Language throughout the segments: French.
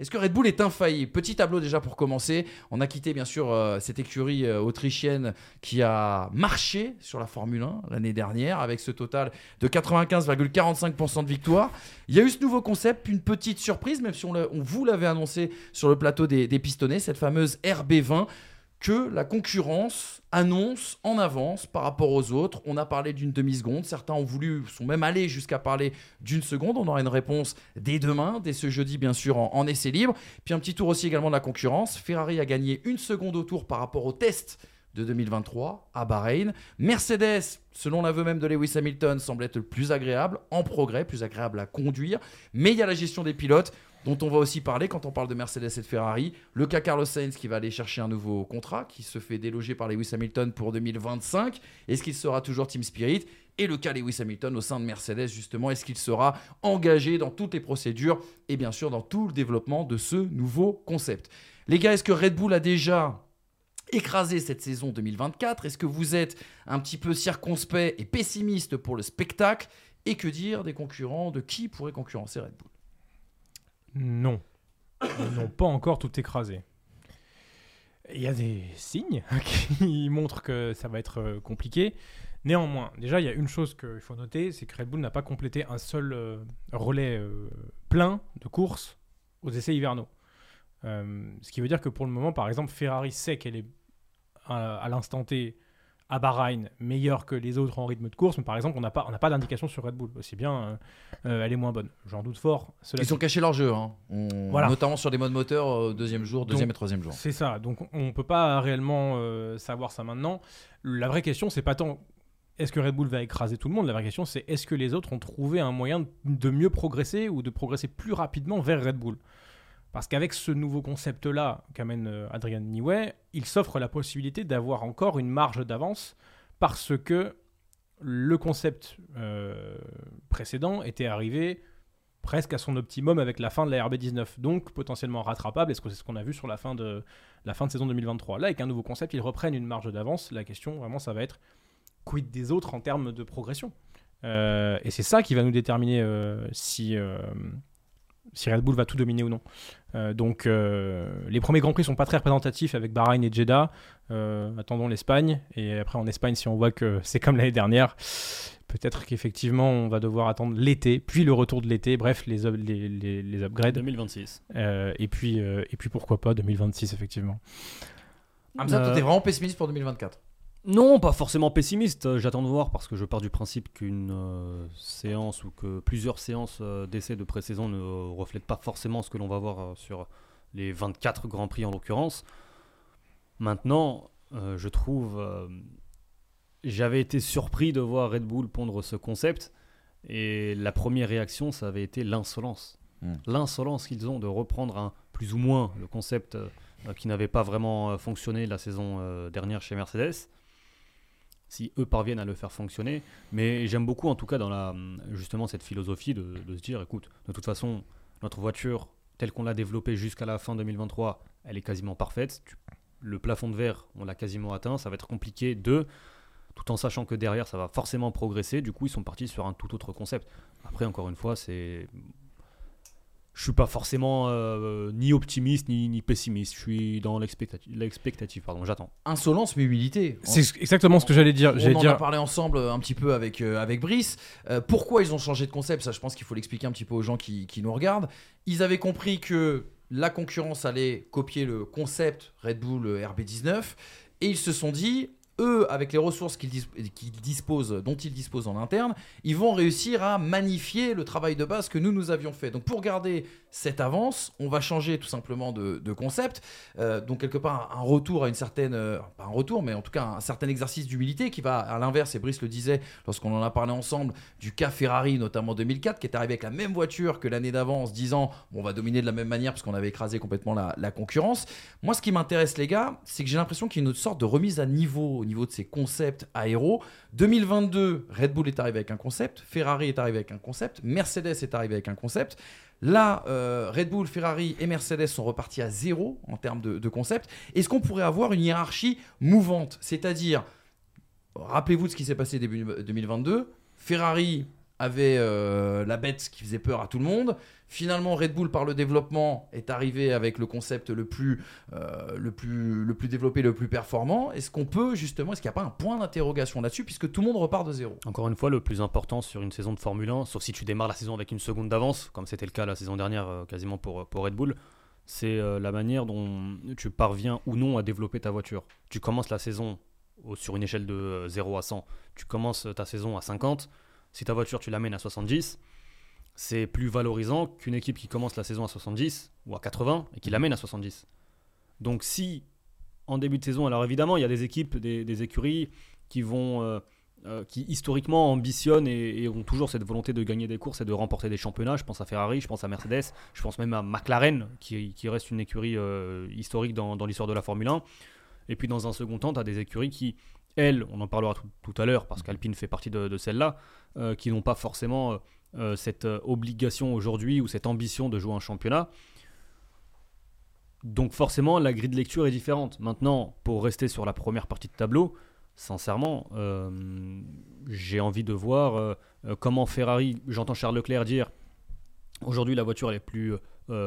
Est-ce que Red Bull est infaillible Petit tableau déjà pour commencer. On a quitté bien sûr euh, cette écurie euh, autrichienne qui a marché sur la Formule 1 l'année dernière avec ce total de 95,45% de victoire. Il y a eu ce nouveau concept, une petite surprise, même si on, vous l'avait annoncé sur le plateau des, des pistonnets, cette fameuse RB20 que la concurrence annonce en avance par rapport aux autres. On a parlé d'une demi-seconde, certains ont voulu, sont même allés jusqu'à parler d'une seconde. On aura une réponse dès demain, dès ce jeudi bien sûr en, en essai libre. Puis un petit tour aussi également de la concurrence. Ferrari a gagné une seconde au tour par rapport au test de 2023 à Bahreïn. Mercedes, selon l'aveu même de Lewis Hamilton, semble être le plus agréable, en progrès, plus agréable à conduire. Mais il y a la gestion des pilotes dont on va aussi parler quand on parle de Mercedes et de Ferrari. Le cas Carlos Sainz qui va aller chercher un nouveau contrat, qui se fait déloger par Lewis Hamilton pour 2025. Est-ce qu'il sera toujours Team Spirit? Et le cas Lewis Hamilton au sein de Mercedes, justement, est-ce qu'il sera engagé dans toutes les procédures et bien sûr dans tout le développement de ce nouveau concept? Les gars, est-ce que Red Bull a déjà écrasé cette saison 2024 Est-ce que vous êtes un petit peu circonspect et pessimiste pour le spectacle? Et que dire des concurrents? De qui pourrait concurrencer Red Bull? Non. Ils n'ont pas encore tout écrasé. Il y a des signes qui montrent que ça va être euh, compliqué. Néanmoins, déjà, il y a une chose qu'il faut noter, c'est que Red Bull n'a pas complété un seul euh, relais euh, plein de courses aux essais hivernaux. Ce qui veut dire que pour le moment, par exemple, Ferrari sait qu'elle est à, à l'instant T à Bahreïn meilleure que les autres en rythme de course, mais par exemple, on n'a pas, on pas d'indication sur Red Bull. Aussi bien, euh, euh, elle est moins bonne. J'en doute fort. Cela Ils ont caché leur jeu, hein. On- Voilà. notamment sur des modes moteurs euh, deuxième jour, deuxième Donc, et troisième jour. C'est ça. Donc on ne peut pas réellement euh, savoir ça maintenant. La vraie question, c'est pas tant est-ce que Red Bull va écraser tout le monde. La vraie question, c'est est-ce que les autres ont trouvé un moyen de mieux progresser ou de progresser plus rapidement vers Red Bull? Parce qu'avec ce nouveau concept-là qu'amène euh, Adrian Newey, il s'offre la possibilité d'avoir encore une marge d'avance parce que le concept euh, précédent était arrivé presque à son optimum avec la fin de la RB19, donc potentiellement rattrapable, est-ce que c'est ce qu'on a vu sur la fin de, la fin de saison 2023 Là, avec un nouveau concept, ils reprennent une marge d'avance. La question, vraiment, ça va être quid des autres en termes de progression? Euh, Et c'est ça qui va nous déterminer si, si Red Bull va tout dominer ou non. Euh, donc, euh, les premiers Grands Prix sont pas très représentatifs avec Bahreïn et Jeddah. Euh, attendons l'Espagne. Et après, en Espagne, si on voit que c'est comme l'année dernière, peut-être qu'effectivement, on va devoir attendre l'été, puis le retour de l'été. Bref, les, up- les, les, les upgrades. 2026. Euh, et, puis, euh, et puis, pourquoi pas 2026, effectivement. Hamza, toi, Euh, t'es vraiment pessimiste pour 2024 Non, pas forcément pessimiste. Euh, J'attends de voir parce que je pars du principe qu'une euh, séance ou que plusieurs séances euh, d'essai de pré-saison ne reflètent pas forcément ce que l'on va voir euh, sur les 24 Grands Prix en l'occurrence. Maintenant, euh, je trouve. euh, J'avais été surpris de voir Red Bull pondre ce concept et la première réaction, ça avait été l'insolence. Hmm. L'insolence qu'ils ont de reprendre un, plus ou moins le concept euh, euh, qui n'avait pas vraiment euh, fonctionné la saison euh, dernière chez Mercedes si eux parviennent à le faire fonctionner. Mais j'aime beaucoup en tout cas dans la, justement cette philosophie de, se dire, écoute, de toute façon, notre voiture telle qu'on l'a développée jusqu'à la fin 2023, elle est quasiment parfaite. Le plafond de verre, on l'a quasiment atteint. Ça va être compliqué de, tout en sachant que derrière, ça va forcément progresser. Du coup, ils sont partis sur un tout autre concept. Après, encore une fois, c'est... Je suis pas forcément euh, ni optimiste ni, ni pessimiste. Je suis dans l'expectative. L'expectative, pardon. J'attends. Insolence mais humilité. C'est exactement ce que j'allais dire. On en dire a parlé ensemble euh, un petit peu avec, euh, avec Brice. Euh, pourquoi ils ont changé de concept? Ça, je pense qu'il faut l'expliquer un petit peu aux gens qui, qui nous regardent. Ils avaient compris que la concurrence allait copier le concept Red Bull euh, RB19 et ils se sont dit eux, avec les ressources qu'ils dis- qu'ils disposent, dont ils disposent en interne, ils vont réussir à magnifier le travail de base que nous, nous avions fait. Donc pour garder cette avance, on va changer tout simplement de, concept. Euh, donc quelque part, un, retour à une certaine... euh, pas un retour, mais en tout cas un certain exercice d'humilité qui va à l'inverse, et Brice le disait lorsqu'on en a parlé ensemble, du cas Ferrari, notamment 2004, qui est arrivé avec la même voiture que l'année d'avant en se disant bon, on va dominer de la même manière parce qu'on avait écrasé complètement la, la concurrence. Moi, ce qui m'intéresse, les gars, c'est que j'ai l'impression qu'il y a une sorte de remise à niveau au niveau de ces concepts aéros. 2022, Red Bull est arrivé avec un concept, Ferrari est arrivé avec un concept, Mercedes est arrivé avec un concept. Là, euh, Red Bull, Ferrari et Mercedes sont repartis à zéro en termes de, de concept. Est-ce qu'on pourrait avoir une hiérarchie mouvante? C'est-à-dire, rappelez-vous de ce qui s'est passé début 2022. Ferrari avait euh, la bête qui faisait peur à tout le monde. Finalement, Red Bull, par le développement, est arrivé avec le concept le plus, euh, le plus, le plus développé, le plus performant. Est-ce qu'on peut justement, est-ce qu'il n'y a pas un point d'interrogation là-dessus, puisque tout le monde repart de zéro? Encore une fois, le plus important sur une saison de Formule 1, sauf si tu démarres la saison avec une seconde d'avance, comme c'était le cas la saison dernière euh, quasiment pour, pour Red Bull, c'est la manière dont tu parviens ou non à développer ta voiture. Tu commences la saison sur une échelle de euh, 0 à 100, tu commences ta saison à 50, si ta voiture tu l'amènes à 70, c'est plus valorisant qu'une équipe qui commence la saison à 70 ou à 80 et qui l'amène à 70. Donc si en début de saison, alors évidemment il y a des équipes, des, des écuries qui vont... euh, euh, qui historiquement ambitionnent et, et ont toujours cette volonté de gagner des courses et de remporter des championnats. Je pense à Ferrari, je pense à Mercedes, je pense même à McLaren, qui, qui reste une écurie euh, historique dans, dans l'histoire de la Formule 1. Et puis dans un second temps, tu as des écuries qui, elles, on en parlera tout, tout à l'heure, parce qu'Alpine fait partie de, de celles-là, euh, qui n'ont pas forcément euh, euh, cette obligation aujourd'hui ou cette ambition de jouer un championnat. Donc forcément, la grille de lecture est différente. Maintenant, pour rester sur la première partie de tableau, sincèrement, euh, j'ai envie de voir comment Ferrari, j'entends Charles Leclerc dire, aujourd'hui la voiture elle est plus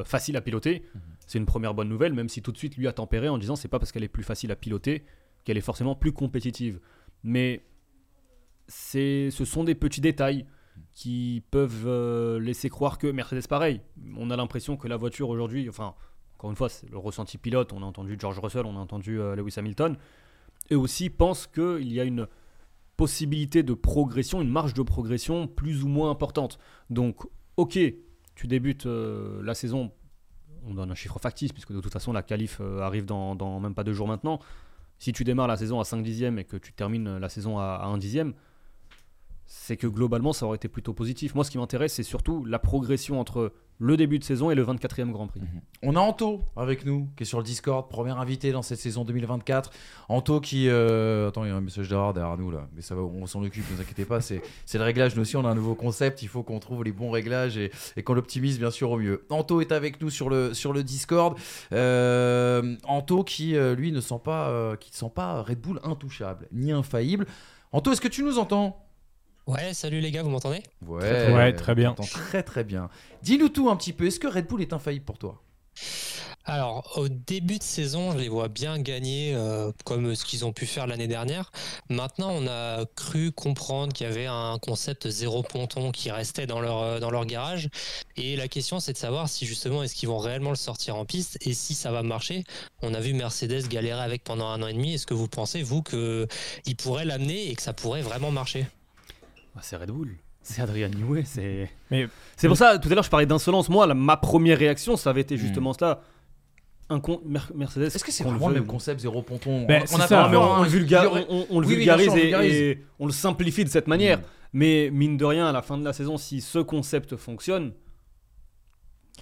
facile à piloter. C'est une première bonne nouvelle, même si tout de suite lui a tempéré en disant c'est pas parce qu'elle est plus facile à piloter qu'elle est forcément plus compétitive. Mais ce sont des petits détails qui peuvent euh, laisser croire que Mercedes pareil. On a l'impression que la voiture aujourd'hui, enfin encore une fois c'est le ressenti pilote, on a entendu George Russell, on a entendu euh, Lewis Hamilton, eux aussi pensent qu'il y a une possibilité de progression, une marge de progression plus ou moins importante. Donc, ok, tu débutes euh, la saison, on donne un chiffre factice, puisque de toute façon la qualif arrive dans même pas deux jours maintenant. Si tu démarres la saison à 5 dixièmes et que tu termines la saison à, à 1 dixième, c'est que globalement ça aurait été plutôt positif. Moi, ce qui m'intéresse, c'est surtout la progression entre le début de saison et le 24e Grand Prix. On a Anto avec nous, qui est sur le Discord, premier invité dans cette saison 2024. Anto qui... euh, Attends, il y a un message d'erreur derrière nous là, mais ça va, on s'en occupe, ne vous inquiétez pas, c'est le réglage. Nous aussi, on a un nouveau concept, il faut qu'on trouve les bons réglages et, qu'on l'optimise bien sûr au mieux. Anto est avec nous sur le, sur le Discord. Euh, Anto qui, euh, lui, ne sent pas, qui ne sent pas Red Bull intouchable, ni infaillible. Anto, est-ce que tu nous entends? Ouais, salut les gars, vous m'entendez Ouais, Ouais, très bien. Très très bien. Dis-nous tout un petit peu, est-ce que Red Bull est infaillible pour toi? Alors, au début de saison, je les vois bien gagner euh, comme ce qu'ils ont pu faire l'année dernière. Maintenant, on a cru comprendre qu'il y avait un concept zéro ponton qui restait dans leur, euh, dans leur garage. Et la question, c'est de savoir si justement, est-ce qu'ils vont réellement le sortir en piste et si ça va marcher. On a vu Mercedes galérer avec pendant un an et demi. Est-ce que vous pensez, vous, qu'ils pourraient l'amener et que ça pourrait vraiment marcher? Ah, c'est Red Bull. C'est Adrian Newey. C'est Mais c'est pour ça, tout à l'heure, je parlais d'insolence. Moi, la- ma première réaction, ça avait été justement cela. Un con- Mer- Mercedes. Est-ce que c'est vraiment le même concept zéro ponton Ben, On- a ça. on, on vulga- aurait- on- on le Oui, oui, bien vulgarise, sûr, et, on le simplifie de cette manière. Mm. Mais mine de rien, à la fin de la saison, si ce concept fonctionne,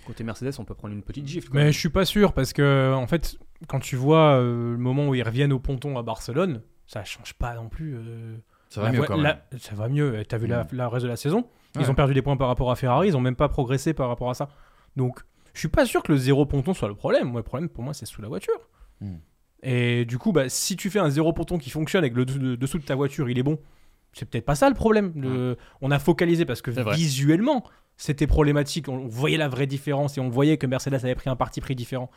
côté Mercedes, on peut prendre une petite gifle. Mais je suis pas sûr parce que en fait, quand tu vois euh, le moment où ils reviennent au ponton à Barcelone, ça change pas non plus. euh, Ça va la mieux quand même. la- ça va mieux. T'as vu la, Mm. la reste de la saison Ouais. Ils ont perdu des points par rapport à Ferrari. Ils ont même pas progressé par rapport à ça. Donc, je suis pas sûr que le zéro ponton soit le problème. Moi, le problème pour moi, c'est sous la voiture. Mm. Et du coup, bah, si tu fais un zéro ponton qui fonctionne avec le dessous de, ta voiture, il est bon. C'est peut-être pas ça le problème. Le- On a focalisé parce que visuellement, c'était problématique. On voyait la vraie différence et on voyait que Mercedes avait pris un parti pris différent.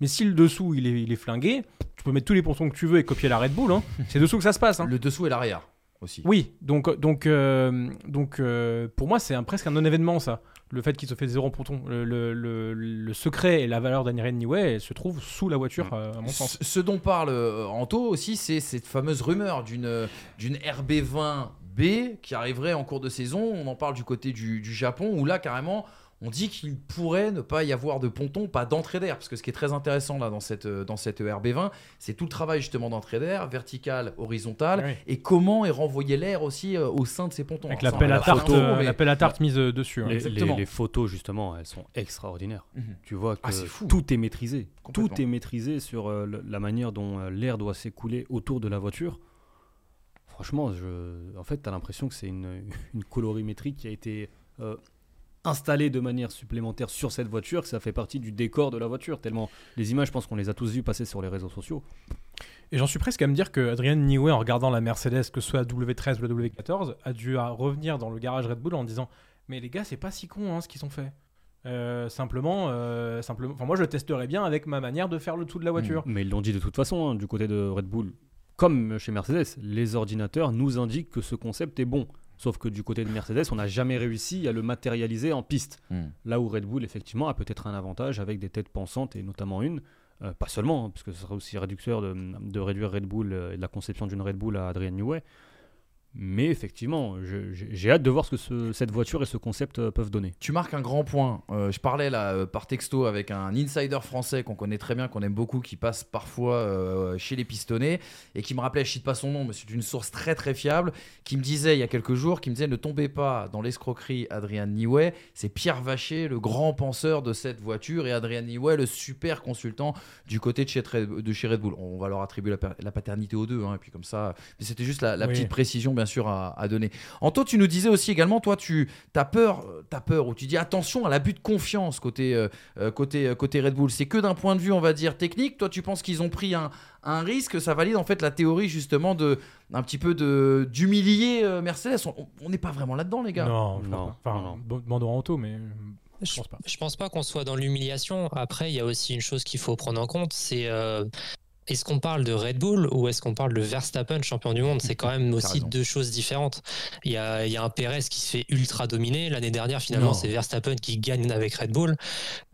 Mais si le dessous il est, il est flingué, tu peux mettre tous les pontons que tu veux et copier la Red Bull. hein. C'est dessous que ça se passe. hein. Le dessous et l'arrière. Aussi. Oui, donc, donc, euh, donc euh, pour moi, c'est un- presque un non-événement, ça. Le fait qu'il se fait zéro ponton. Le, le- le- le secret et la valeur d'Adrien Newey se trouve sous la voiture, Mm. euh, à mon sens. Ce ce dont parle Anto aussi, c'est cette fameuse rumeur d'une d'une RB20B qui arriverait en cours de saison. On en parle du côté du, du Japon, où là, carrément, on dit qu'il pourrait ne pas y avoir de ponton, pas d'entrée d'air. Parce que ce qui est très intéressant là dans cette, euh, dans cette RB20, c'est tout le travail justement d'entrée d'air, vertical, horizontal, Oui. et comment est renvoyé l'air aussi euh, au sein de ces pontons. Avec Alors, la ça, pelle on à tarte, euh, mais- à tarte mise dessus. hein. Les, exactement. les- les photos, justement, elles sont extraordinaires. Mhm. Tu vois que Ah, c'est fou. tout est maîtrisé. Tout est maîtrisé sur euh, la manière dont euh, l'air doit s'écouler autour de la voiture. Franchement, je... en fait, tu as l'impression que c'est une, une colorimétrie qui a été installée de manière supplémentaire sur cette voiture, que ça fait partie du décor de la voiture. Tellement les images, je pense qu'on les a tous vues passer sur les réseaux sociaux. Et j'en suis presque à me dire que Adrien Newey, en regardant la Mercedes, que ce soit la W13 ou la W14, a dû à revenir dans le garage Red Bull en disant Mais les gars, c'est pas si con hein, ce qu'ils ont fait. Euh, simplement, euh, simplement, enfin moi je le testerai bien avec ma manière de faire le tout de la voiture. Mais ils l'ont dit de toute façon, hein, du côté de Red Bull, comme chez Mercedes, les ordinateurs nous indiquent que ce concept est bon. Sauf que du côté de Mercedes, on n'a jamais réussi à le matérialiser en piste. Hmm. Là où Red Bull, effectivement, a peut-être un avantage avec des têtes pensantes, et notamment une, euh, pas seulement, hein, parce que ce serait aussi réducteur de, de réduire Red Bull euh, et de la conception d'une Red Bull à Adrian Newey. Mais effectivement, j'ai hâte de voir ce que ce- cette voiture et ce concept euh, peuvent donner. Tu marques un grand point. Euh, je parlais là euh, par texto avec un insider français qu'on connaît très bien, qu'on aime beaucoup, qui passe parfois euh, chez les pistonnés et qui me rappelait, je cite pas son nom, mais c'est une source très très fiable, qui me disait il y a quelques jours, qui me disait ne tombez pas dans l'escroquerie Adrien Niway. C'est Pierre Vacher, le grand penseur de cette voiture, et Adrien Niway, le super consultant du côté de chez, Red- de chez Red Bull. On va leur attribuer la, pa- la paternité aux deux, hein, et puis comme ça. Mais c'était juste la, la Oui. petite précision, bien sûr, à, à donner. Anto, tu nous disais aussi également, toi, tu as peur, as peur, ou tu dis attention à l'abus de confiance côté, euh, euh, côté, euh, côté Red Bull. C'est que d'un point de vue, on va dire, technique. Toi, tu penses qu'ils ont pris un, un risque? Ça valide en fait la théorie, justement, de un petit peu de d'humilier euh, Mercedes? On- n'est pas vraiment là-dedans, les gars. Non, je Non, crois pas. Enfin, demandons à Anto, mais je Je pense pas. je pense pas qu'on soit dans l'humiliation. Après, il y a aussi une chose qu'il faut prendre en compte, c'est euh, est-ce qu'on parle de Red Bull ou est-ce qu'on parle de Verstappen, champion du monde? C'est quand même aussi raison. deux choses différentes. Il y a, il y a un Perez qui se fait ultra dominer. L'année dernière, finalement, c'est Verstappen qui gagne avec Red Bull.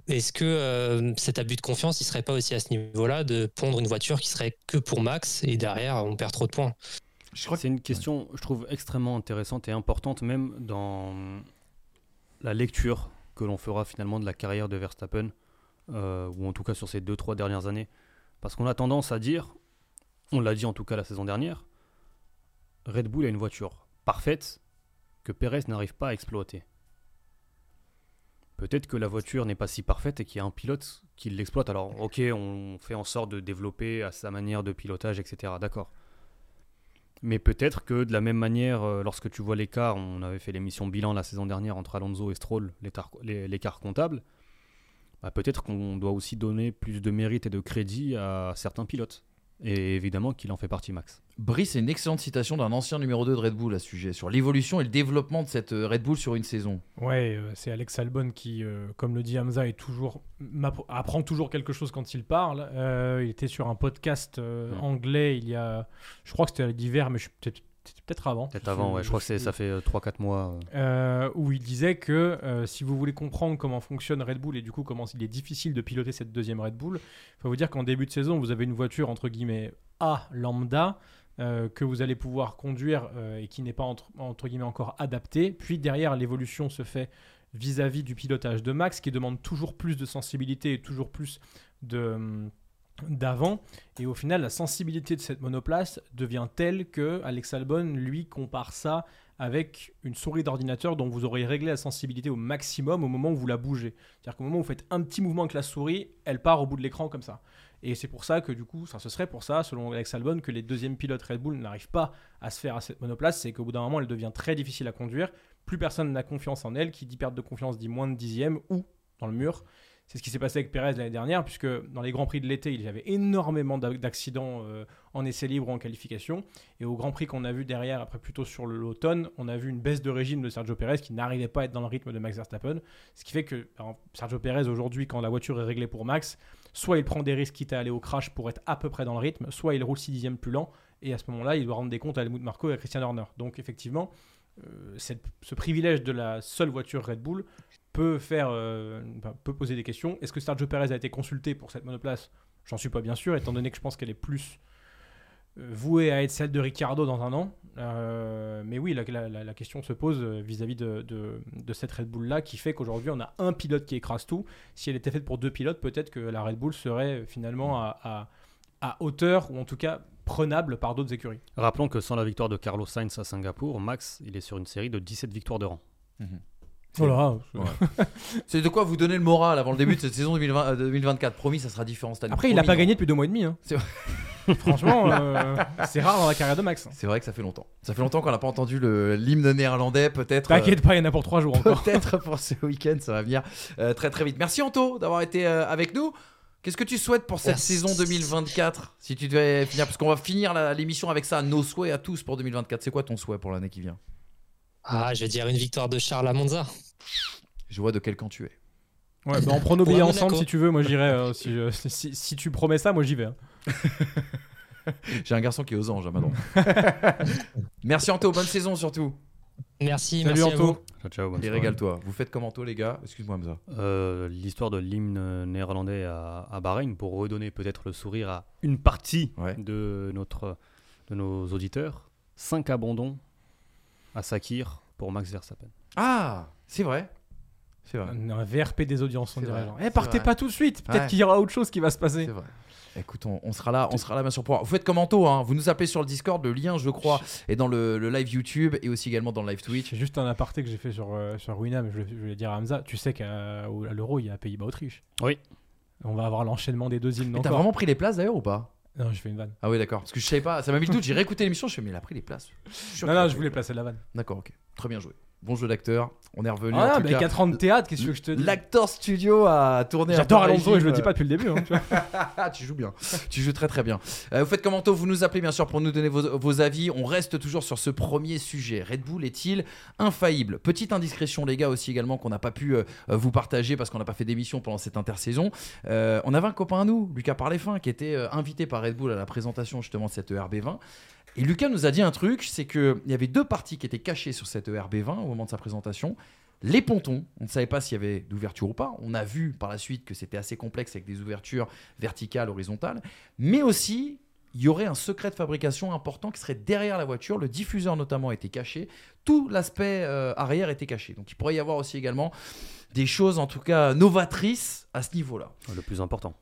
Est-ce que euh, cet abus de confiance, il serait pas aussi à ce niveau-là de pondre une voiture qui serait que pour Max et derrière, on perd trop de points? Je crois que C'est une question, je trouve, extrêmement intéressante et importante, même dans la lecture que l'on fera finalement de la carrière de Verstappen, euh, ou en tout cas sur ces deux, trois dernières années. Parce qu'on a tendance à dire, on l'a dit en tout cas la saison dernière, Red Bull a une voiture parfaite que Perez n'arrive pas à exploiter. Peut-être que la voiture n'est pas si parfaite et qu'il y a un pilote qui l'exploite. Alors, ok, on fait en sorte de développer à sa manière de pilotage, etc. D'accord. Mais peut-être que de la même manière, euh, lorsque tu vois l'écart, on avait fait l'émission bilan la saison dernière entre Alonso et Stroll, l'écart comptable, bah, peut-être qu'on doit aussi donner plus de mérite et de crédit à certains pilotes. Et évidemment qu'il en fait partie Max. Brice, c'est une excellente citation d'un ancien numéro 2 de Red Bull à ce sujet, sur l'évolution et le développement de cette euh, Red Bull sur une saison. Ouais, euh, c'est Alex Albon qui, euh, comme le dit Hamza, est toujours, apprend toujours quelque chose quand il parle. Euh, il était sur un podcast anglais il y a, je crois que c'était l'hiver, mais je suis peut-être c'était peut-être avant. Peut-être avant, ouais, je crois que ça fait 3-4 mois. euh. Euh, où il disait que euh, si vous voulez comprendre comment fonctionne Red Bull et du coup comment il est difficile de piloter cette deuxième Red Bull, il faut vous dire qu'en début de saison, vous avez une voiture entre guillemets A lambda euh, que vous allez pouvoir conduire euh, et qui n'est pas entre, entre guillemets encore adaptée. Puis derrière, l'évolution se fait vis-à-vis du pilotage de Max qui demande toujours plus de sensibilité et toujours plus de hum, d'avant et au final la sensibilité de cette monoplace devient telle que Alex Albon lui compare ça avec une souris d'ordinateur dont vous aurez réglé la sensibilité au maximum au moment où vous la bougez. C'est-à-dire qu'au moment où vous faites un petit mouvement avec la souris, elle part au bout de l'écran comme ça. Et c'est pour ça que du coup, ça, ce serait pour ça, selon Alex Albon, que les deuxièmes pilotes Red Bull n'arrivent pas à se faire à cette monoplace, c'est qu'au bout d'un moment, elle devient très difficile à conduire. Plus personne n'a confiance en elle. Qui dit perte de confiance dit moins de dixième ou dans le mur. C'est ce qui s'est passé avec Perez l'année dernière, puisque dans les Grands Prix de l'été, il y avait énormément d'a- d'accidents euh, en essai libre ou en qualification. Et au Grand Prix qu'on a vu derrière, après plutôt sur l'automne, on a vu une baisse de régime de Sergio Perez qui n'arrivait pas à être dans le rythme de Max Verstappen. Ce qui fait que Sergio Perez, aujourd'hui, quand la voiture est réglée pour Max, soit il prend des risques quitte à aller au crash pour être à peu près dans le rythme, soit il roule 6 dixièmes plus lent, et à ce moment-là, il doit rendre des comptes à Helmut Marko et à Christian Horner. Donc effectivement, euh, ce privilège de la seule voiture Red Bull peut, faire, euh, peut poser des questions. Est-ce que Sergio Perez a été consulté pour cette monoplace? J'en suis pas bien sûr, étant donné que je pense qu'elle est plus euh, vouée à être celle de Ricciardo dans un an. Euh, mais oui, la, la- la- la question se pose vis-à-vis de, de- de cette Red Bull-là, qui fait qu'aujourd'hui, on a un pilote qui écrase tout. Si elle était faite pour deux pilotes, peut-être que la Red Bull serait finalement à, à- à hauteur, ou en tout cas prenable par d'autres écuries. Rappelons que sans la victoire de Carlos Sainz à Singapour, Max, il est sur une série de 17 victoires de rang. Voilà. C'est de quoi vous donner le moral avant le début de cette saison 2020, euh, 2024. Promis, ça sera différent cette année. Après, il n'a pas gagné depuis deux mois et demi. hein. Franchement, euh, c'est rare dans la carrière de Max. C'est vrai que ça fait longtemps. Ça fait longtemps qu'on n'a pas entendu le- l'hymne néerlandais, peut-être. T'inquiète pas, il y en a pour trois jours euh, encore. Peut-être pour ce week-end, ça va venir euh, très très vite. Merci Anto d'avoir été euh, avec nous. Qu'est-ce que tu souhaites pour cette Merci. saison 2024 Si tu devais finir, parce qu'on va finir l'émission avec ça, nos souhaits à tous pour 2024. C'est quoi ton souhait pour l'année qui vient? Ah, je vais dire une victoire de Charles à Monza. Je vois de quel camp tu es. Ouais, bah on prend nos billets ensemble si tu veux. Moi, j'irai. euh, si, je- si- si tu promets ça, moi, j'y vais. hein. J'ai un garçon qui est aux anges, Amadon. Merci Anto, bonne saison surtout. Merci, Salut, merci à Anto. vous. Ciao, ciao, bonne Et soirée. régale-toi. Vous faites comme Anto, les gars? Excuse-moi, Hamza. Euh, L'histoire de l'hymne néerlandais à, à Bahreïn pour redonner peut-être le sourire à une partie Ouais. de, notre, de nos auditeurs. 5 abandons à Sakir pour Max Verstappen. Ah, c'est vrai. C'est vrai. Un, un VRP des audiences, on C'est dirait. c'est Eh, partez vrai. pas tout de suite. Peut-être Ouais. qu'il y aura autre chose qui va se C'est passer. vrai. Écoute, on, on sera là, on sera là bien sûr pour. Vous faites comme Anto, hein? vous nous appelez sur le Discord, le lien, je crois, est dans le, le live YouTube et aussi également dans le live Twitch. C'est juste un aparté que j'ai fait sur, euh, sur Winam, je, voulais- je voulais dire à Hamza, tu sais qu'à l'Euro, il y a Pays-Bas-Autriche. Oui. On va avoir l'enchaînement des deux hymnes Mais T'as vraiment pris les places d'ailleurs ou pas? Non, j'ai fait une vanne. Ah oui, d'accord. Parce que je savais pas, ça m'a mis le doute. J'ai réécouté l'émission, je fais, mais il a pris les places. Je suis Non, non, je voulais les placer la vanne. D'accord, ok. Très bien joué. Bon jeu d'acteur. On est revenu. en Ah, tout mais cas. 4 ans de théâtre, qu'est-ce que je te dis L'acteur studio a tourné. J'adore Alonso et je le régime, dis pas depuis le début. hein, tu vois. Ah, tu joues bien. tu joues très très bien. Euh, vous faites comme Anto, vous nous appelez bien sûr pour nous donner vos, vos avis. On reste toujours sur ce premier sujet. Red Bull est-il infaillible? Petite indiscrétion les gars aussi également qu'on n'a pas pu euh, vous partager parce qu'on n'a pas fait d'émission pendant cette intersaison. Euh, on avait un copain à nous, Lucas Parlefin, qui était euh, invité par Red Bull à la présentation justement de cette E ERB20. Et Lucas nous a dit un truc, c'est qu'il y avait deux parties qui étaient cachées sur cette E ERB20 au moment de sa présentation. Les pontons, on ne savait pas s'il y avait d'ouverture ou pas. On a vu par la suite que c'était assez complexe avec des ouvertures verticales, horizontales. Mais aussi, il y aurait un secret de fabrication important qui serait derrière la voiture. Le diffuseur notamment était caché. Tout l'aspect euh, arrière était caché. Donc il pourrait y avoir aussi également des choses en tout cas novatrices à ce niveau-là. Le plus important.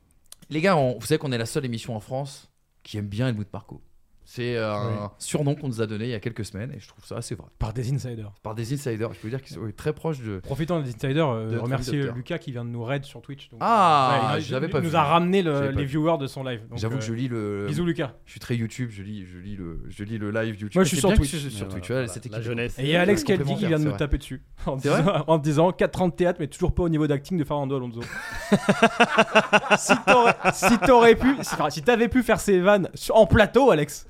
Les gars, on- vous savez qu'on est la seule émission en France qui aime bien Helmut Marko. C'est euh, un Oui. surnom qu'on nous a donné il y a quelques semaines et je trouve ça assez vrai. Par des insiders. Par des insiders, je peux dire qu'ils sont oui, très proches de. Profitant des insiders, euh, De notre remercier. Lucas qui vient de nous raid sur Twitch. donc, Ah, euh, il- je l'avais il pas nous vu. a ramené le- Je pas les viewers de son live. J'avoue que je lis le. Bisous Lucas. Je suis très YouTube, je lis, je lis le, je lis le live YouTube. Moi, je suis sur Twitch. sois sur Twitch. voilà, Ouais, voilà, cette la jeunesse. Et il y a Alex Ouais, Kelty qui vient de nous taper dessus en, disant, en disant 4 ans de théâtre, mais toujours pas au niveau d'acting de Fernando Alonso. si t'aurais si t'aurais pu, si, t'avais pu faire ces vannes en plateau, Alex.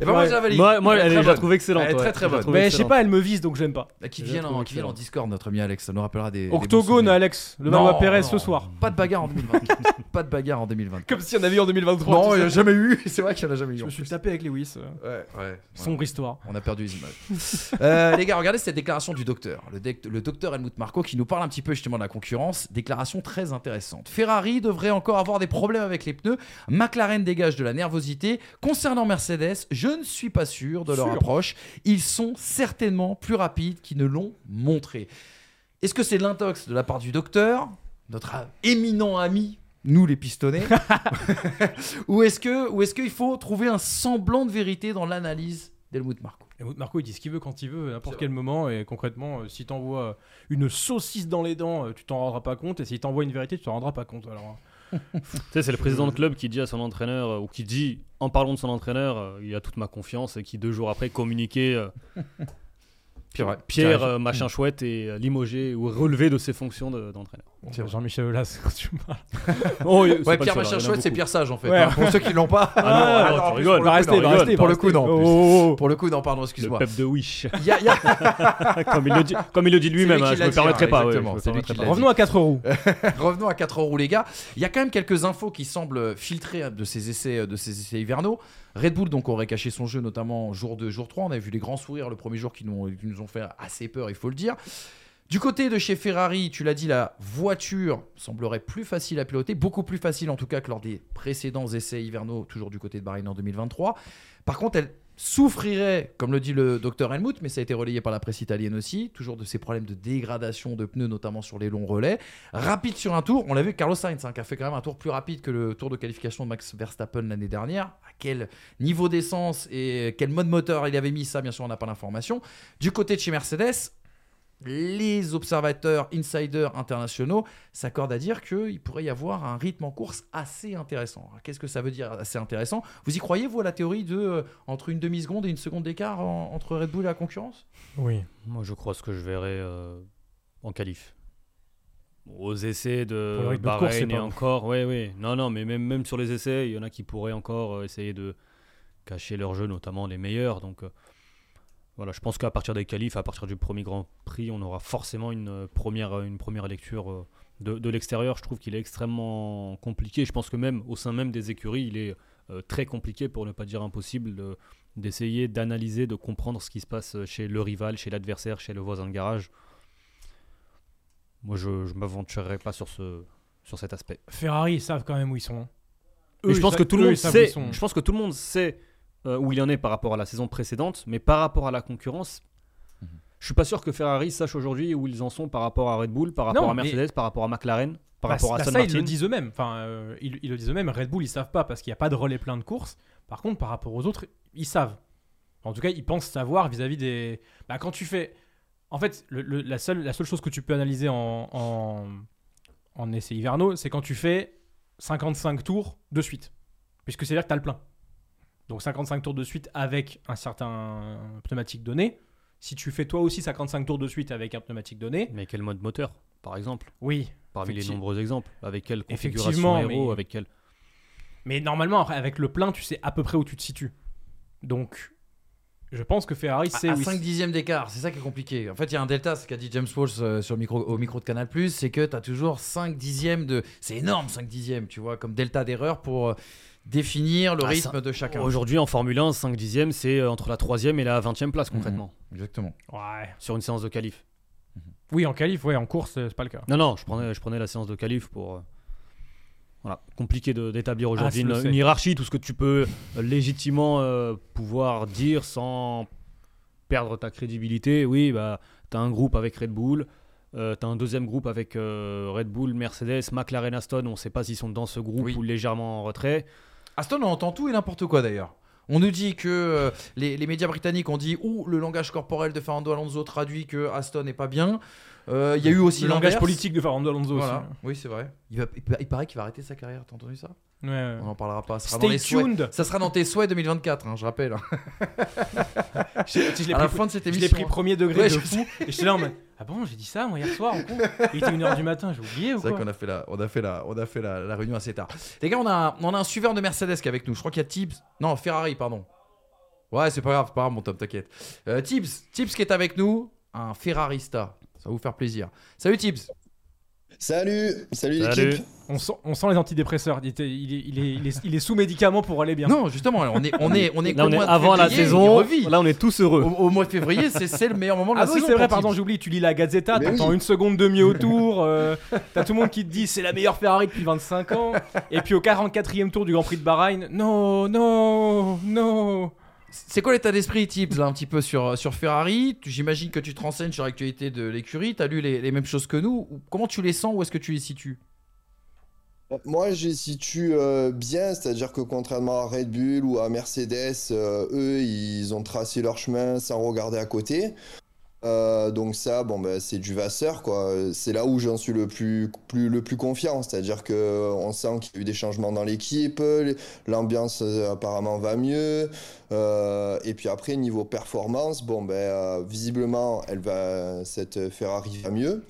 Et ben moi, je la valide. Moi, moi Elle est elle, très est- je la trouve excellente. Elle est ouais. très, très Je la bonne. trouve Mais je sais excellente. pas, elle me vise donc j'aime pas. Bah, Qui Je la en, trouve qui viennent en excellente. Discord, notre ami Alex. Ça nous rappellera des. des bons Octogone, souvenirs. Alex. Le Non, Valois Perez non. ce soir. Pas de bagarre en 2024. pas de bagarre en 2024. Comme s'il y en avait eu en 2023. Non, il n'y a jamais eu. C'est vrai qu'il n'y en a jamais eu. Je en me suis plus. tapé avec Lewis. euh, Ouais, ouais. Sombre histoire. On a perdu les images. Euh, les gars, regardez cette déclaration du docteur. Le, dec- le docteur Helmut Marko qui nous parle un petit peu justement de la concurrence. Déclaration très intéressante. Ferrari devrait encore avoir des problèmes avec les pneus. McLaren dégage de la nervosité. Concernant Mercedes, je ne suis pas sûr de leur Sûr. approche. Ils sont certainement plus rapides qu'ils ne l'ont montré. Est-ce que c'est l'intox de la part du docteur, notre éminent ami nous les pistonnés ou est-ce que ou est-ce qu'il faut trouver un semblant de vérité dans l'analyse d'Helmut Marko? Et Marco, il dit ce qu'il veut quand il veut, à n'importe quel moment. Et concrètement, euh, si t'envoies une saucisse dans les dents, euh, tu t'en rendras pas compte. Et si t'envoies une vérité, tu t'en rendras pas compte. Alors, Tu sais, c'est le président de club qui dit à son entraîneur, euh, ou qui dit, en parlant de son entraîneur, euh, il a toute ma confiance, et qui deux jours après communiquait. Pierre, Pierre, Pierre- euh, machin chouette, est euh, limogé ou relevé de ses fonctions de- d'entraîneur. Vrai. Jean-Michel Aulas, quand tu me parles. Oh, Ouais, le Pierre seul, Machin il y en a Chouette, c'est beaucoup. Pierre Sage en fait. Ouais. hein, pour ceux qui l'ont pas. Ah non, Ah, non, en tu plus, rigoles. pour le Va coup, rester, non, va rigole. rester, Pour va le coup, non. en rester. plus. Oh, oh, oh. Pour le coup, non, pardon, Le excuse-moi. peuple de Wish. Il y a- il y a- comme, il le dit, comme il le dit lui-même, lui hein, qui je l'a me dit, permettrai hein, pas. ouais, exactement, je me c'est lui qui permettrai l'a pas. Revenons à 4 roues. Revenons à 4 roues, les gars. Il y a quand même quelques infos qui semblent filtrer de ces essais, de ces essais hivernaux. Red Bull donc aurait caché son jeu, notamment jour 2, jour 3. On a vu les grands sourires le premier jour qui nous, ont fait assez peur, il faut le dire. Du côté de chez Ferrari, tu l'as dit, la voiture semblerait plus facile à piloter, beaucoup plus facile en tout cas que lors des précédents essais hivernaux, toujours du côté de Bahreïn en 2023. Par contre, elle souffrirait, comme le dit le docteur Helmut, mais ça a été relayé par la presse italienne aussi, toujours de ces problèmes de dégradation de pneus, notamment sur les longs relais. Rapide sur un tour, on l'a vu Carlos Sainz, hein, qui a fait quand même un tour plus rapide que le tour de qualification de Max Verstappen l'année dernière. À quel niveau d'essence et quel mode moteur il avait mis, ça bien sûr on n'a pas l'information. Du côté de chez Mercedes, les observateurs insiders internationaux s'accordent à dire qu'il pourrait y avoir un rythme en course assez intéressant. Qu'est-ce que ça veut dire assez intéressant? Vous y croyez, vous, à la théorie de euh, entre une demi-seconde et une seconde d'écart en- entre Red Bull et la concurrence? Oui. Moi, je crois ce que je verrai euh, en qualif. Aux essais Pour le de Bahreïn et encore, oui, oui. Non, non, mais même, même sur les essais, il y en a qui pourraient encore euh, essayer de cacher leur jeu, notamment les meilleurs. Donc, euh, voilà, je pense qu'à partir des qualifs, à partir du premier Grand Prix, on aura forcément une euh, première, euh, une première lecture euh, de, de l'extérieur. Je trouve qu'il est extrêmement compliqué. Je pense que même au sein même des écuries, il est euh, très compliqué, pour ne pas dire impossible, de- d'essayer d'analyser, de comprendre ce qui se passe chez le rival, chez l'adversaire, chez le voisin de garage. Moi, je ne m'aventurerai pas sur, ce, sur cet aspect. Ferrari, ils savent quand même où ils sont. Et Eux, je ils pense savent- que tout le eux, monde ils savent où sait. ils sont. Je pense que tout le monde sait euh, où il en est par rapport à la saison précédente, mais par rapport à la concurrence, Mhm. je suis pas sûr que Ferrari sache aujourd'hui où ils en sont par rapport à Red Bull, par rapport Non, à mais- Mercedes, par rapport à McLaren, par Bah, rapport à bah, Aston ça, ils le disent eux-mêmes. Enfin, euh, ils, ils le disent eux-mêmes. Red Bull, ils savent pas parce qu'il n'y a pas de relais plein de courses. Par contre, par rapport aux autres, ils savent. En tout cas, ils pensent savoir vis-à-vis des. Bah, quand tu fais. En fait, le- le- la, seule, la seule chose que tu peux analyser en, en, en essai hivernaux, c'est quand tu fais 55 tours de suite. Puisque c'est-à-dire que tu as le plein. Donc 55 tours de suite avec un certain pneumatique donné. Si tu fais toi aussi 55 tours de suite avec un pneumatique donné, Mais quel mode moteur, par exemple? Oui, Parmi les nombreux exemples. Avec quelle configuration Effectivement, aéro mais- Avec quel... Mais normalement, avec le plein, tu sais à peu près où tu te situes. Donc, je pense que Ferrari, c'est à, ils- 5 dixièmes d'écart, c'est ça qui est compliqué. En fait, il y a un delta, ce qu'a dit James Walsh euh, sur le micro, au micro de Canal+, c'est que tu as toujours 5 dixièmes de... C'est énorme 5 dixièmes, tu vois, comme delta d'erreur pour euh, définir le Ah, rythme ça- de chacun. Aujourd'hui, en Formule 1, 5 dixièmes, c'est euh, entre la 3 et la 20e place concrètement, Exactement. Ouais. sur une séance de qualif. Oui, en qualif, ouais, en course, euh, c'est pas le cas. Non, non, je prenais, je prenais la séance de qualif pour. euh, voilà, compliqué de- d'établir aujourd'hui je le une, hiérarchie, tout ce que tu peux euh, légitimement euh, pouvoir dire sans perdre ta crédibilité. Oui, bah, tu as un groupe avec Red Bull, euh, tu as un deuxième groupe avec euh, Red Bull, Mercedes, McLaren, Aston. On ne sait pas s'ils sont dans ce groupe Oui. ou légèrement en retrait. Aston, on entend tout et n'importe quoi d'ailleurs. On nous dit que euh, les, les médias britanniques ont dit ou le langage corporel de Fernando Alonso traduit que Aston n'est pas bien. Euh, Il y a eu aussi le langage politique de Fernando Alonso Voilà. aussi. Oui, c'est vrai. Il, va- il pa- il paraît qu'il va arrêter sa carrière. T'as entendu ça Ouais, ouais. On n'en parlera pas. Ça sera, dans Stay les souhaits. tuned. ça sera dans tes souhaits 2024, hein, je rappelle. Je, je l'ai à la pris, fin de cette je l'ai émission. pris premier degré Ouais, de fou. Et j'étais là en mode Ah bon, j'ai dit ça moi hier soir en Il était 1h du matin, j'ai oublié ou C'est vrai qu'on a fait la, on a fait la, on a fait la, la réunion assez tard. Les gars, on a, on a un suiveur de Mercedes qui est avec nous. Je crois qu'il y a Tibbs. Non, Ferrari, pardon. Ouais, c'est pas grave, c'est pas grave, mon Tom, t'inquiète. Euh, Tibbs, Tibbs qui est avec nous, un Ferrarista. Ça va vous faire plaisir. Salut Tibbs. Salut, salut, Salut. l'équipe. on sent, on sent les antidépresseurs. Il, est, il, est, il, est, il est sous médicaments pour aller bien. Non, justement, on est, on est, on est, Là, on avant la février, saison. revit. Là, on est tous heureux. Au, au mois de février, c'est le meilleur moment de Ah la oui, saison. c'est vrai, pardon, j'oublie. Tu lis la Gazeta, Mais t'entends oui. une seconde demi au tour. euh, T'as tout le monde qui te dit c'est la meilleure Ferrari depuis 25 ans. Et puis au 44e tour du Grand Prix de Bahreïn, non, non, non. C'est quoi l'état d'esprit, Tibbs, là, un petit peu sur, sur Ferrari? Tu- J'imagine que tu te renseignes sur l'actualité de l'écurie. T'as lu les, mêmes choses que nous. Comment tu les sens? Où est-ce que tu les situes? Moi, je les situe euh, bien, c'est-à-dire que contrairement à Red Bull ou à Mercedes, euh, eux, ils ont tracé leur chemin sans regarder à côté. Euh, donc ça, bon, bah, c'est du Vasseur, quoi. C'est là où j'en suis le plus, plus, le plus confiant. C'est-à-dire que on sent qu'il y a eu des changements dans l'équipe, l'ambiance euh, apparemment va mieux. Euh, et puis après, niveau performance, bon, ben, visiblement, elle va, cette Ferrari va mieux.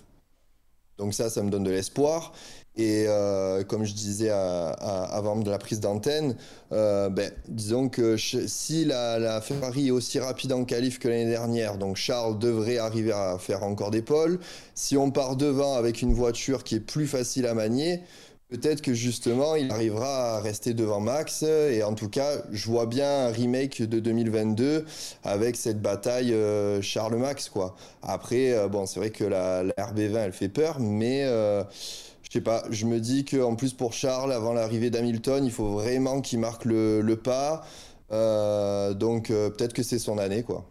Donc ça, ça me donne de l'espoir. Et euh, comme je disais avant de la prise d'antenne, euh, ben, disons que si la, Ferrari est aussi rapide en qualif que l'année dernière, donc Charles devrait arriver à faire encore des pôles. Si on part devant avec une voiture qui est plus facile à manier, peut-être que justement il arrivera à rester devant Max. Et en tout cas, je vois bien un remake de 2022 avec cette bataille euh, Charles-Max. Après, bon, c'est vrai que la, RB20 elle fait peur, mais je sais pas, je me dis qu'en plus pour Charles, avant l'arrivée d'Hamilton, il faut vraiment qu'il marque le, pas. Euh, donc euh, peut-être que c'est son année, quoi.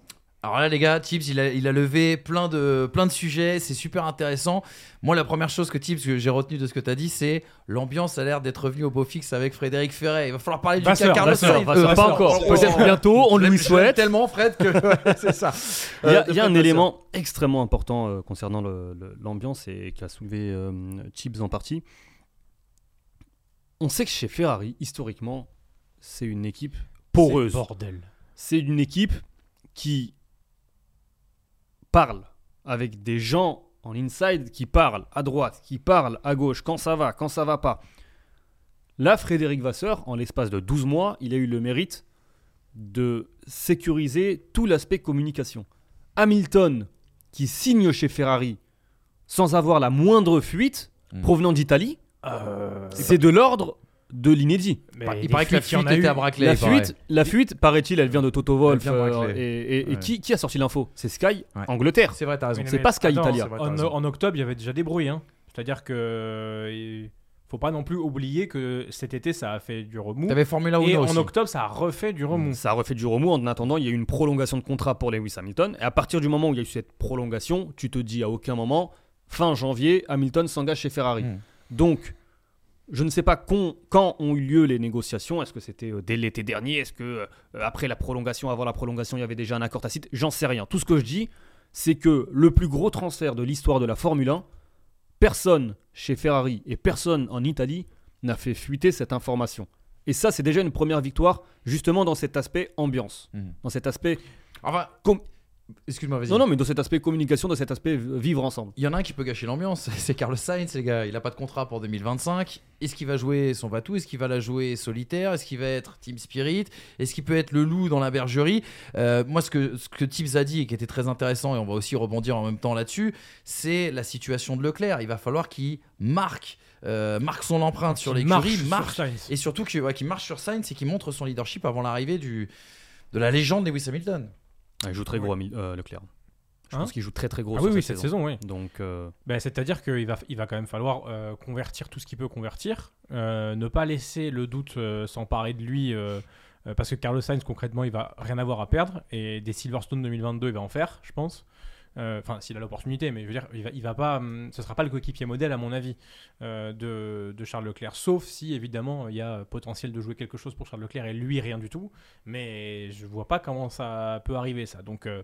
Alors là, les gars, Tips, il a, il a levé plein de, plein de sujets, c'est super intéressant. Moi, la première chose que Tips, que j'ai retenu de ce que tu as dit, c'est l'ambiance a l'air d'être revenue au beau fixe avec Frédéric Ferret. Il va falloir parler du cas Carlos Sainz. Euh, pas encore, peut-être bientôt, on lui souhaite. tellement, Fred, que c'est ça. Il y a, un élément extrêmement important euh, concernant l'ambiance et qui a soulevé euh, Tips en partie. On sait que chez Ferrari, historiquement, c'est une équipe poreuse. Bordel. C'est une équipe qui parle avec des gens en inside qui parlent à droite, qui parlent à gauche, quand ça va, quand ça va pas. Là, Frédéric Vasseur, en l'espace de 12 mois, il a eu le mérite de sécuriser tout l'aspect communication. Hamilton, qui signe chez Ferrari sans avoir la moindre fuite hmm. provenant d'Italie, euh, c'est de l'ordre de l'inédit. il paraît que la fuite était à Brackley. La fuite, la fuite paraît-il, elle vient de Toto Wolff. Euh, et, qui, qui, a sorti l'info? C'est Sky, Angleterre. C'est vrai, t'as raison. C'est pas Sky Italia. en, octobre, il y avait déjà des bruits. Hein. C'est-à-dire que. faut pas non plus oublier que cet été ça a fait du remous. T'avais Formula 1 et en octobre ça a refait du remous. Ça a refait du remous. En attendant, il y a eu une prolongation de contrat pour Lewis Hamilton. Et à partir du moment où il y a eu cette prolongation, tu te dis à aucun moment, fin janvier, Hamilton s'engage chez Ferrari. Hmm. Donc, je ne sais pas quand, ont eu lieu les négociations. Est-ce que c'était euh, dès l'été dernier? Est-ce que euh, après la prolongation, avant la prolongation, il y avait déjà un accord tacite? J'en sais rien. Tout ce que je dis, c'est que le plus gros transfert de l'histoire de la Formule 1, personne chez Ferrari et personne en Italie n'a fait fuiter cette information. Et ça, c'est déjà une première victoire, justement dans cet aspect ambiance, mmh. dans cet aspect. Enfin, Excuse-moi, vas-y. Non, non, mais dans cet aspect communication, dans cet aspect vivre ensemble. Il y en a un qui peut gâcher l'ambiance, c'est Carlos Sainz, les gars. Il n'a pas de contrat pour 2025. Est-ce qu'il va jouer son bateau Est-ce qu'il va la jouer solitaire? Est-ce qu'il va être Team Spirit? Est-ce qu'il peut être le loup dans la bergerie? Euh, Moi, ce que, ce que Tips a dit et qui était très intéressant, et on va aussi rebondir en même temps là-dessus, c'est la situation de Leclerc. Il va falloir qu'il marque. Euh, marque son empreinte sur l'écurie, marque, et surtout qu'il marche sur Sainz et qu'il montre son leadership avant l'arrivée de la légende Lewis Hamilton. Il joue très gros à euh, Leclerc. Je pense hein qu'il joue très très gros. Ah oui, oui, cette saison, oui. Donc, euh, ben, c'est-à-dire qu'il va, il va quand même falloir euh, convertir tout ce qu'il peut convertir, ne pas laisser le doute s'emparer de lui, parce que Carlos Sainz concrètement, il va rien avoir à perdre et des Silverstone 2022, il va en faire, je pense. Euh, enfin, s'il a l'opportunité, mais je veux dire, il va, pas, hum, ce sera pas le coéquipier modèle, à mon avis, euh, de, Charles Leclerc. Sauf si, évidemment, il y a potentiel de jouer quelque chose pour Charles Leclerc et lui, rien du tout. Mais je vois pas comment ça peut arriver, ça. Donc, euh,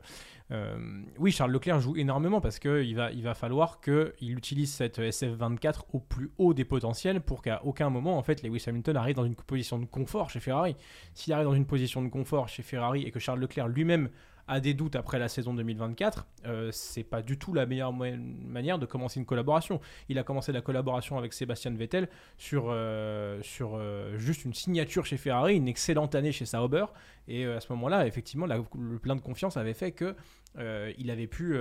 oui, Charles Leclerc joue énormément parce qu'il va, il va falloir qu'il utilise cette SF24 au plus haut des potentiels pour qu'à aucun moment, en fait, Lewis Hamilton arrive dans une position de confort chez Ferrari. S'il arrive dans une position de confort chez Ferrari et que Charles Leclerc lui-même a des doutes après la saison 2024, euh, c'est pas du tout la meilleure manière de commencer une collaboration. Il a commencé la collaboration avec Sébastien Vettel sur, euh, euh, juste une signature chez Ferrari, une excellente année chez Sauber, et à ce moment-là, effectivement, le plein de confiance avait fait que il avait pu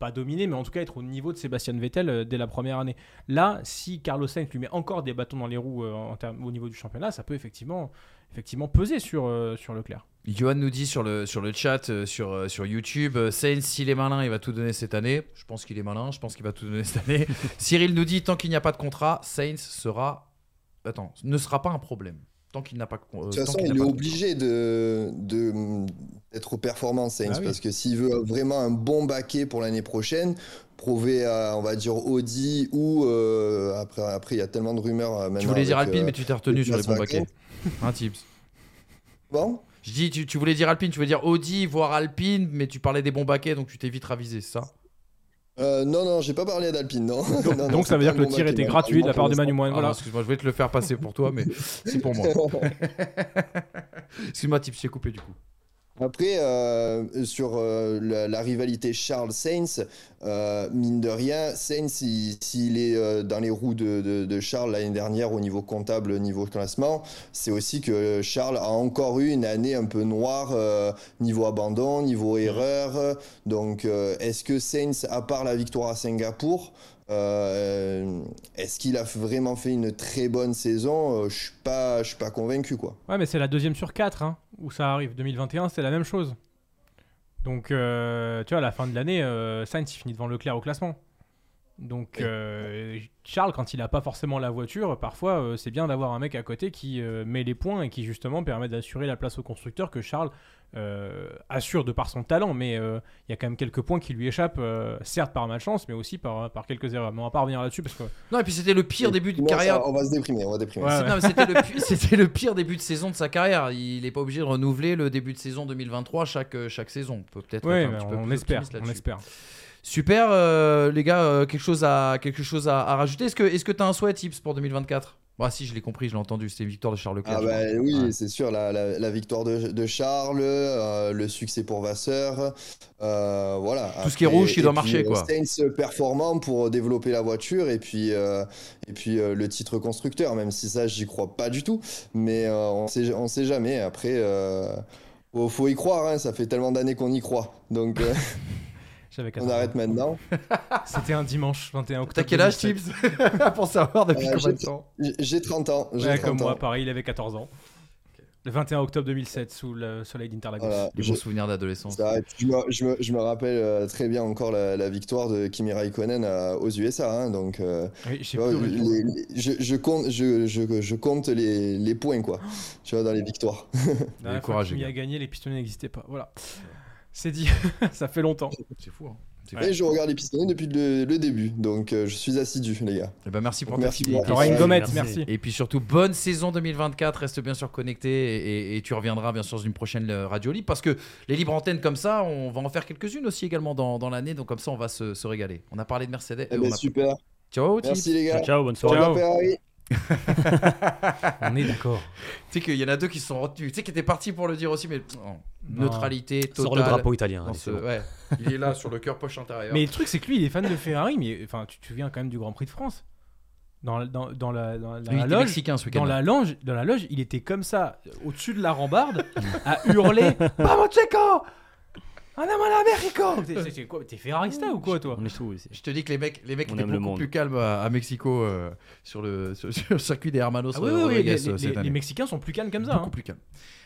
pas dominer, mais en tout cas être au niveau de Sébastien Vettel dès la première année. Là, si Carlos Sainz lui met encore des bâtons dans les roues au niveau du championnat, ça peut effectivement, effectivement peser sur, sur Leclerc. Johan nous dit sur le, sur le chat, euh, sur, euh, sur YouTube, euh, Sainz, s'il est malin, il va tout donner cette année. Je pense qu'il est malin, je pense qu'il va tout donner cette année. Cyril nous dit, tant qu'il n'y a pas de contrat, Sainz sera... Attends, ne sera pas un problème. Tant qu'il n'a pas de De toute façon, il, est obligé de, d'être aux performances, Sainz, ah parce que s'il veut vraiment un bon baquet pour l'année prochaine, prouver à, on va dire, Audi ou... après, après, il y a tellement de rumeurs Tu voulais dire Alpine, mais tu t'es retenu sur les bons baquets. un tips. Bon Je dis, tu, tu voulais dire Alpine, tu veux dire Audi, voire Alpine, mais tu parlais des bons baquets, donc tu t'es vite ravisé, c'est ça? Euh, non, non, j'ai pas parlé d'Alpine, non. Non, non, Donc ça veut dire que le tir était gratuit de la part de Manu Moine. Voilà. non, excuse-moi, je voulais te le faire passer pour toi, mais c'est pour moi. excuse-moi, Tips, j'ai coupé du coup. Après, euh, sur euh, la, la rivalité Charles-Sainz, euh, mine de rien, Sainz, il- s'il est euh, dans les roues de, de- de Charles l'année dernière au niveau comptable, au niveau classement, c'est aussi que Charles a encore eu une année un peu noire euh, niveau abandon, niveau erreur. Donc, euh, est-ce que Sainz, à part la victoire à Singapour, euh, est-ce qu'il a vraiment fait une très bonne saison? Euh, Je suis pas, suis pas convaincu, quoi. Ouais, mais c'est la deuxième sur 4 hein, où ça arrive. 2021, c'est la même chose. Donc, euh, tu vois, à la fin de l'année, Sainz il finit devant Leclerc au classement. Donc, euh, Charles, quand il n'a pas forcément la voiture, parfois euh, c'est bien d'avoir un mec à côté qui euh, met les points et qui justement permet d'assurer la place au constructeur que Charles euh, assure de par son talent. Mais euh, il y a quand même quelques points qui lui échappent, euh, certes par malchance, mais aussi par, par quelques erreurs. Mais on va pas revenir là-dessus parce que Non, et puis c'était le pire début de Non, carrière. ça, on va se déprimer, on va déprimer. Ouais, ouais. C'était le, pire début de saison de sa carrière. Il n'est pas obligé de renouveler le début de saison 2023 chaque, chaque saison. On peut peut-être ouais, peu on plus espère, on espère. Super, euh, les gars, euh, quelque chose à, quelque chose à, à rajouter Est-ce que est-ce que tu as un souhait, Tips, pour 2024 Bah si, je l'ai compris, je l'ai entendu, c'était victoire de Charles Leclerc. Ah bah oui, Ouais. c'est sûr, la, la- la victoire de, de Charles, euh, le succès pour Vasseur, voilà. Tout ce qui est rouge qui doit marcher, quoi. Sainz performant pour développer la voiture et puis, et puis le titre constructeur, même si ça, j'y crois pas du tout, mais on sait, on sait jamais. Après, faut, faut y croire, hein, ça fait tellement d'années qu'on y croit, donc J'avais on 14 ans. arrête maintenant. C'était un dimanche 21 octobre. T'as quel âge, 2007. Tips Pour savoir depuis Euh, combien de j'ai- temps J'ai- J'ai 30 ans, j'ai Ouais, 30 comme ans. moi, pareil, il avait 14 ans. Le 21 octobre 2007, sous le soleil d'Interlagos. Voilà. Les Je- bons souvenirs d'adolescence. Je, me, je me- je me rappelle euh, très bien encore la, la victoire de Kimi Raikkonen à- aux USA. hein, donc, euh, Oui, vois, les- les- je, compte, je, les, les points, quoi. Tu vois, dans les victoires. La dernière fois les a gagné, les pistonnets n'existaient pas. Voilà. C'est dit. ça fait longtemps. C'est fou. Hein. Ouais. Et je regarde les pistonnets depuis le, le début. Donc, euh, je suis assidu, les gars. Eh ben, merci pour ta Merci. T'auras une gommette, merci. merci. Et puis surtout, bonne saison 2024. Reste bien sûr connecté et, et- et tu reviendras bien sûr dans une prochaine euh, Radio Libre parce que les libres antennes comme ça, on va en faire quelques-unes aussi également dans, dans l'année. Donc comme ça, on va se, se régaler. On a parlé de Mercedes. Eh euh, ben, on a- super. Ciao, Tips. Merci, les gars. Ciao, ciao, bonne Ciao, soirée. Ciao. On est d'accord. Tu sais qu'il y en a deux qui se sont retenus. Tu sais qui étaient partis pour le dire aussi, mais Non. neutralité totale. Sors le drapeau italien. dans allez, ce- c'est bon. ouais. Il est là sur le cœur poche intérieure. Mais le truc, c'est que lui, il est fan de Ferrari, mais enfin, tu te souviens quand même du Grand Prix de France. Dans, la- dans, dans la, dans la Lui, il était loge, mexicain ce week-end. dans la loge, dans la loge, il était comme ça, au-dessus de la rambarde, à hurler Vamos Checo Andiamo all'Americo T'es- quoi T'es ferrarista ou quoi, toi? On est tous ici. Je te dis que les mecs, les mecs On étaient aime le beaucoup monde. plus calmes à, à Mexico euh, sur, le, sur, sur le circuit des Hermanos Ah oui, oui, oui, Rodriguez, les, euh, les- cette les année. Mexicains sont plus calmes comme ça. Beaucoup hein. plus calme.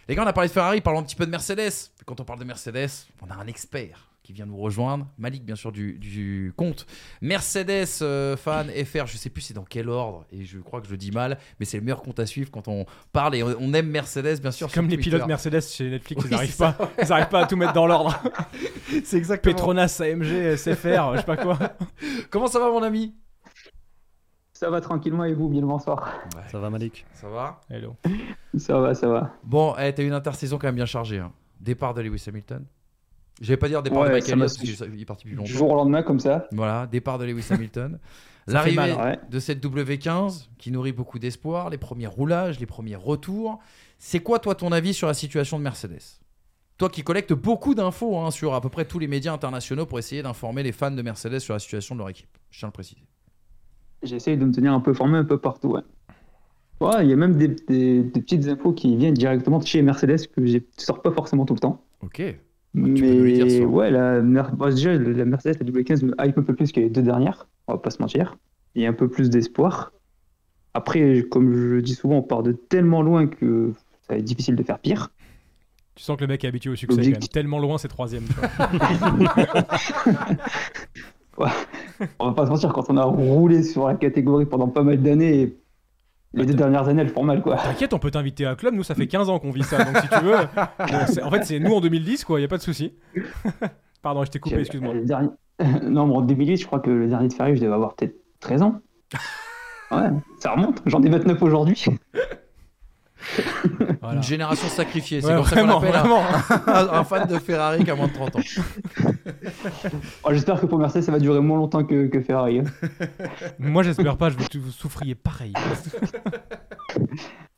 Les gars, on a parlé de Ferrari, parlons un petit peu de Mercedes. Quand on parle de Mercedes, on a un expert qui vient nous rejoindre. Malik, bien sûr, du, du compte. Mercedes euh, fan FR, je sais plus c'est dans quel ordre, et je crois que je le dis mal, mais c'est le meilleur compte à suivre quand on parle et on, on aime Mercedes, bien sûr. Comme les Twitter. pilotes Mercedes chez Netflix, Oui, ils n'arrivent pas, ils pas à tout mettre dans l'ordre. C'est exactement. Petronas, AMG, SFR, je sais pas quoi. Comment ça va, mon ami? Ça va tranquillement et vous, bien le bonsoir. Ça va, Malik? Ça va? Hello. Ça va, ça va. Bon, eh, t'as eu une intersaison quand même bien chargée. hein. Départ de Lewis Hamilton. Je vais pas dire départ de Michael Elias, parce qu'il est parti plus Du longtemps. jour au lendemain, comme ça. Voilà, départ de Lewis Hamilton. L'arrivée ouais. de cette W15 qui nourrit beaucoup d'espoir, les premiers roulages, les premiers retours. C'est quoi, toi, ton avis sur la situation de Mercedes? Toi qui collectes beaucoup d'infos hein, sur à peu près tous les médias internationaux pour essayer d'informer les fans de Mercedes sur la situation de leur équipe. Je tiens à le préciser. J'essaye de me tenir un peu formé un peu partout. Ouais. Ouais, il y a même des, des- des petites infos qui viennent directement de chez Mercedes que je ne sors pas forcément tout le temps. Ok. Mais peux nous les dire, ça. ouais, la, Mer- bon, déjà, la Mercedes, la W15 me hype un peu plus que les deux dernières. On va pas se mentir. Il y a un peu plus d'espoir. Après, comme je dis souvent, on part de tellement loin que ça va être difficile de faire pire. Tu sens que le mec est habitué au succès, quand L'objectif- même. Tellement loin, c'est troisième. tu vois. On va pas se mentir, quand on a roulé sur la catégorie pendant pas mal d'années, les deux dernières années, elles font mal, quoi. T'inquiète, on peut t'inviter à club. Nous, ça fait 15 ans qu'on vit ça. Donc, si tu veux. en fait, c'est nous en 2010, quoi. Y a pas de souci. Pardon, je t'ai coupé, excuse-moi. Non, mais en 2008, je crois que le dernier de Ferrari, je devais avoir peut-être 13 ans. Ouais, ça remonte. J'en ai 29 aujourd'hui. Voilà. Une génération sacrifiée. C'est Ouais, comme ça qu'on vraiment, appelle un, fan de Ferrari qui a moins de 30 ans. Oh, J'espère que pour Mercedes, ça va durer moins longtemps que, que Ferrari. hein. Moi, j'espère pas, je veux que vous souffriez pareil.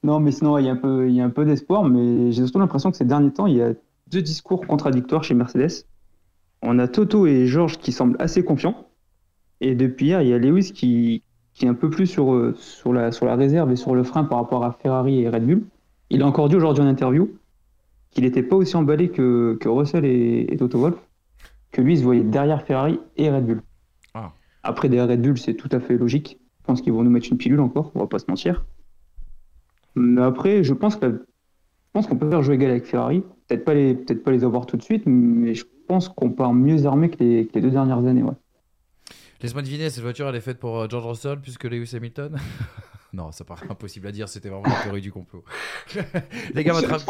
Non, mais sinon, il y a un peu, il y a un peu d'espoir, mais j'ai surtout l'impression que ces derniers temps, il y a deux discours contradictoires chez Mercedes. On a Toto et Georges qui semblent assez confiants, et depuis hier, il y a Lewis qui, qui est un peu plus sur, euh, sur, la, sur la réserve et sur le frein par rapport à Ferrari et Red Bull. Il a encore dit aujourd'hui en interview qu'il n'était pas aussi emballé que, que Russell et, et Toto Wolff, que lui, il se voyait derrière Ferrari et Red Bull. Ah. Après, derrière Red Bull, c'est tout à fait logique. Je pense qu'ils vont nous mettre une pilule encore, on va pas se mentir. Mais après, je pense que je pense qu'on peut faire jouer égal avec Ferrari. Peut-être pas les, peut-être pas les avoir tout de suite, mais je pense qu'on part mieux armé que les, que les deux dernières années. Ouais. Laisse-moi deviner, cette voiture, elle est faite pour euh, George Russell plus que Lewis Hamilton? Non, ça paraît impossible à dire, c'était vraiment la théorie du complot. Les gars, votre avis,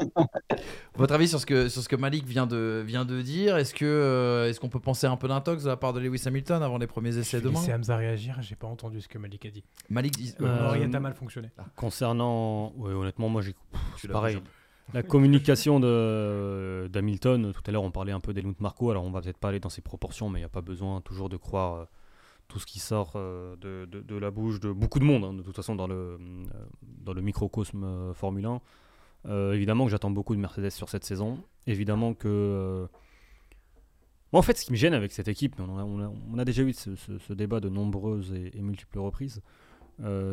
votre avis sur, ce que, sur ce que Malik vient de, vient de dire, est-ce que euh, est-ce qu'on peut penser un peu d'intox de la part de Lewis Hamilton avant les premiers essais Je vais demain laisser Hamza réagir, j'ai pas entendu ce que Malik a dit. Malik dit... Euh, L'oreillette a mal fonctionné. Concernant, ouais, honnêtement, moi j'ai c'est pareil. La communication de d'Hamilton, tout à l'heure on parlait un peu d'Helmut Marko, alors on va peut-être pas aller dans ces proportions, mais il n'y a pas besoin toujours de croire euh, tout ce qui sort euh, de, la bouche de beaucoup de monde, hein, de toute façon dans le, euh, dans le microcosme euh, Formule 1. Euh, évidemment que j'attends beaucoup de Mercedes sur cette saison. Évidemment que... Moi en fait ce qui me gêne avec cette équipe, on a, déjà eu ce, débat de nombreuses et, multiples reprises,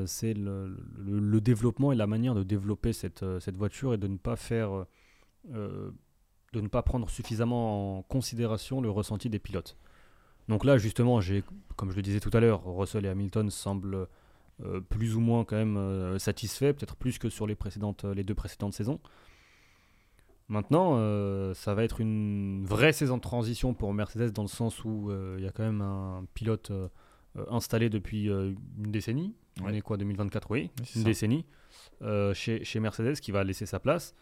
c'est le, développement et la manière de développer cette, cette voiture et de ne pas faire, de ne pas prendre suffisamment en considération le ressenti des pilotes. Donc là, justement, j'ai, comme je le disais tout à l'heure, Russell et Hamilton semblent euh, plus ou moins quand même euh, satisfaits, peut-être plus que sur les précédentes, les deux précédentes saisons. Maintenant, euh, ça va être une vraie saison de transition pour Mercedes dans le sens où il y a quand même un pilote installé depuis une décennie. On Ouais. est quoi, 2024 Oui, une ça. décennie. chez, chez Mercedes qui va laisser sa place.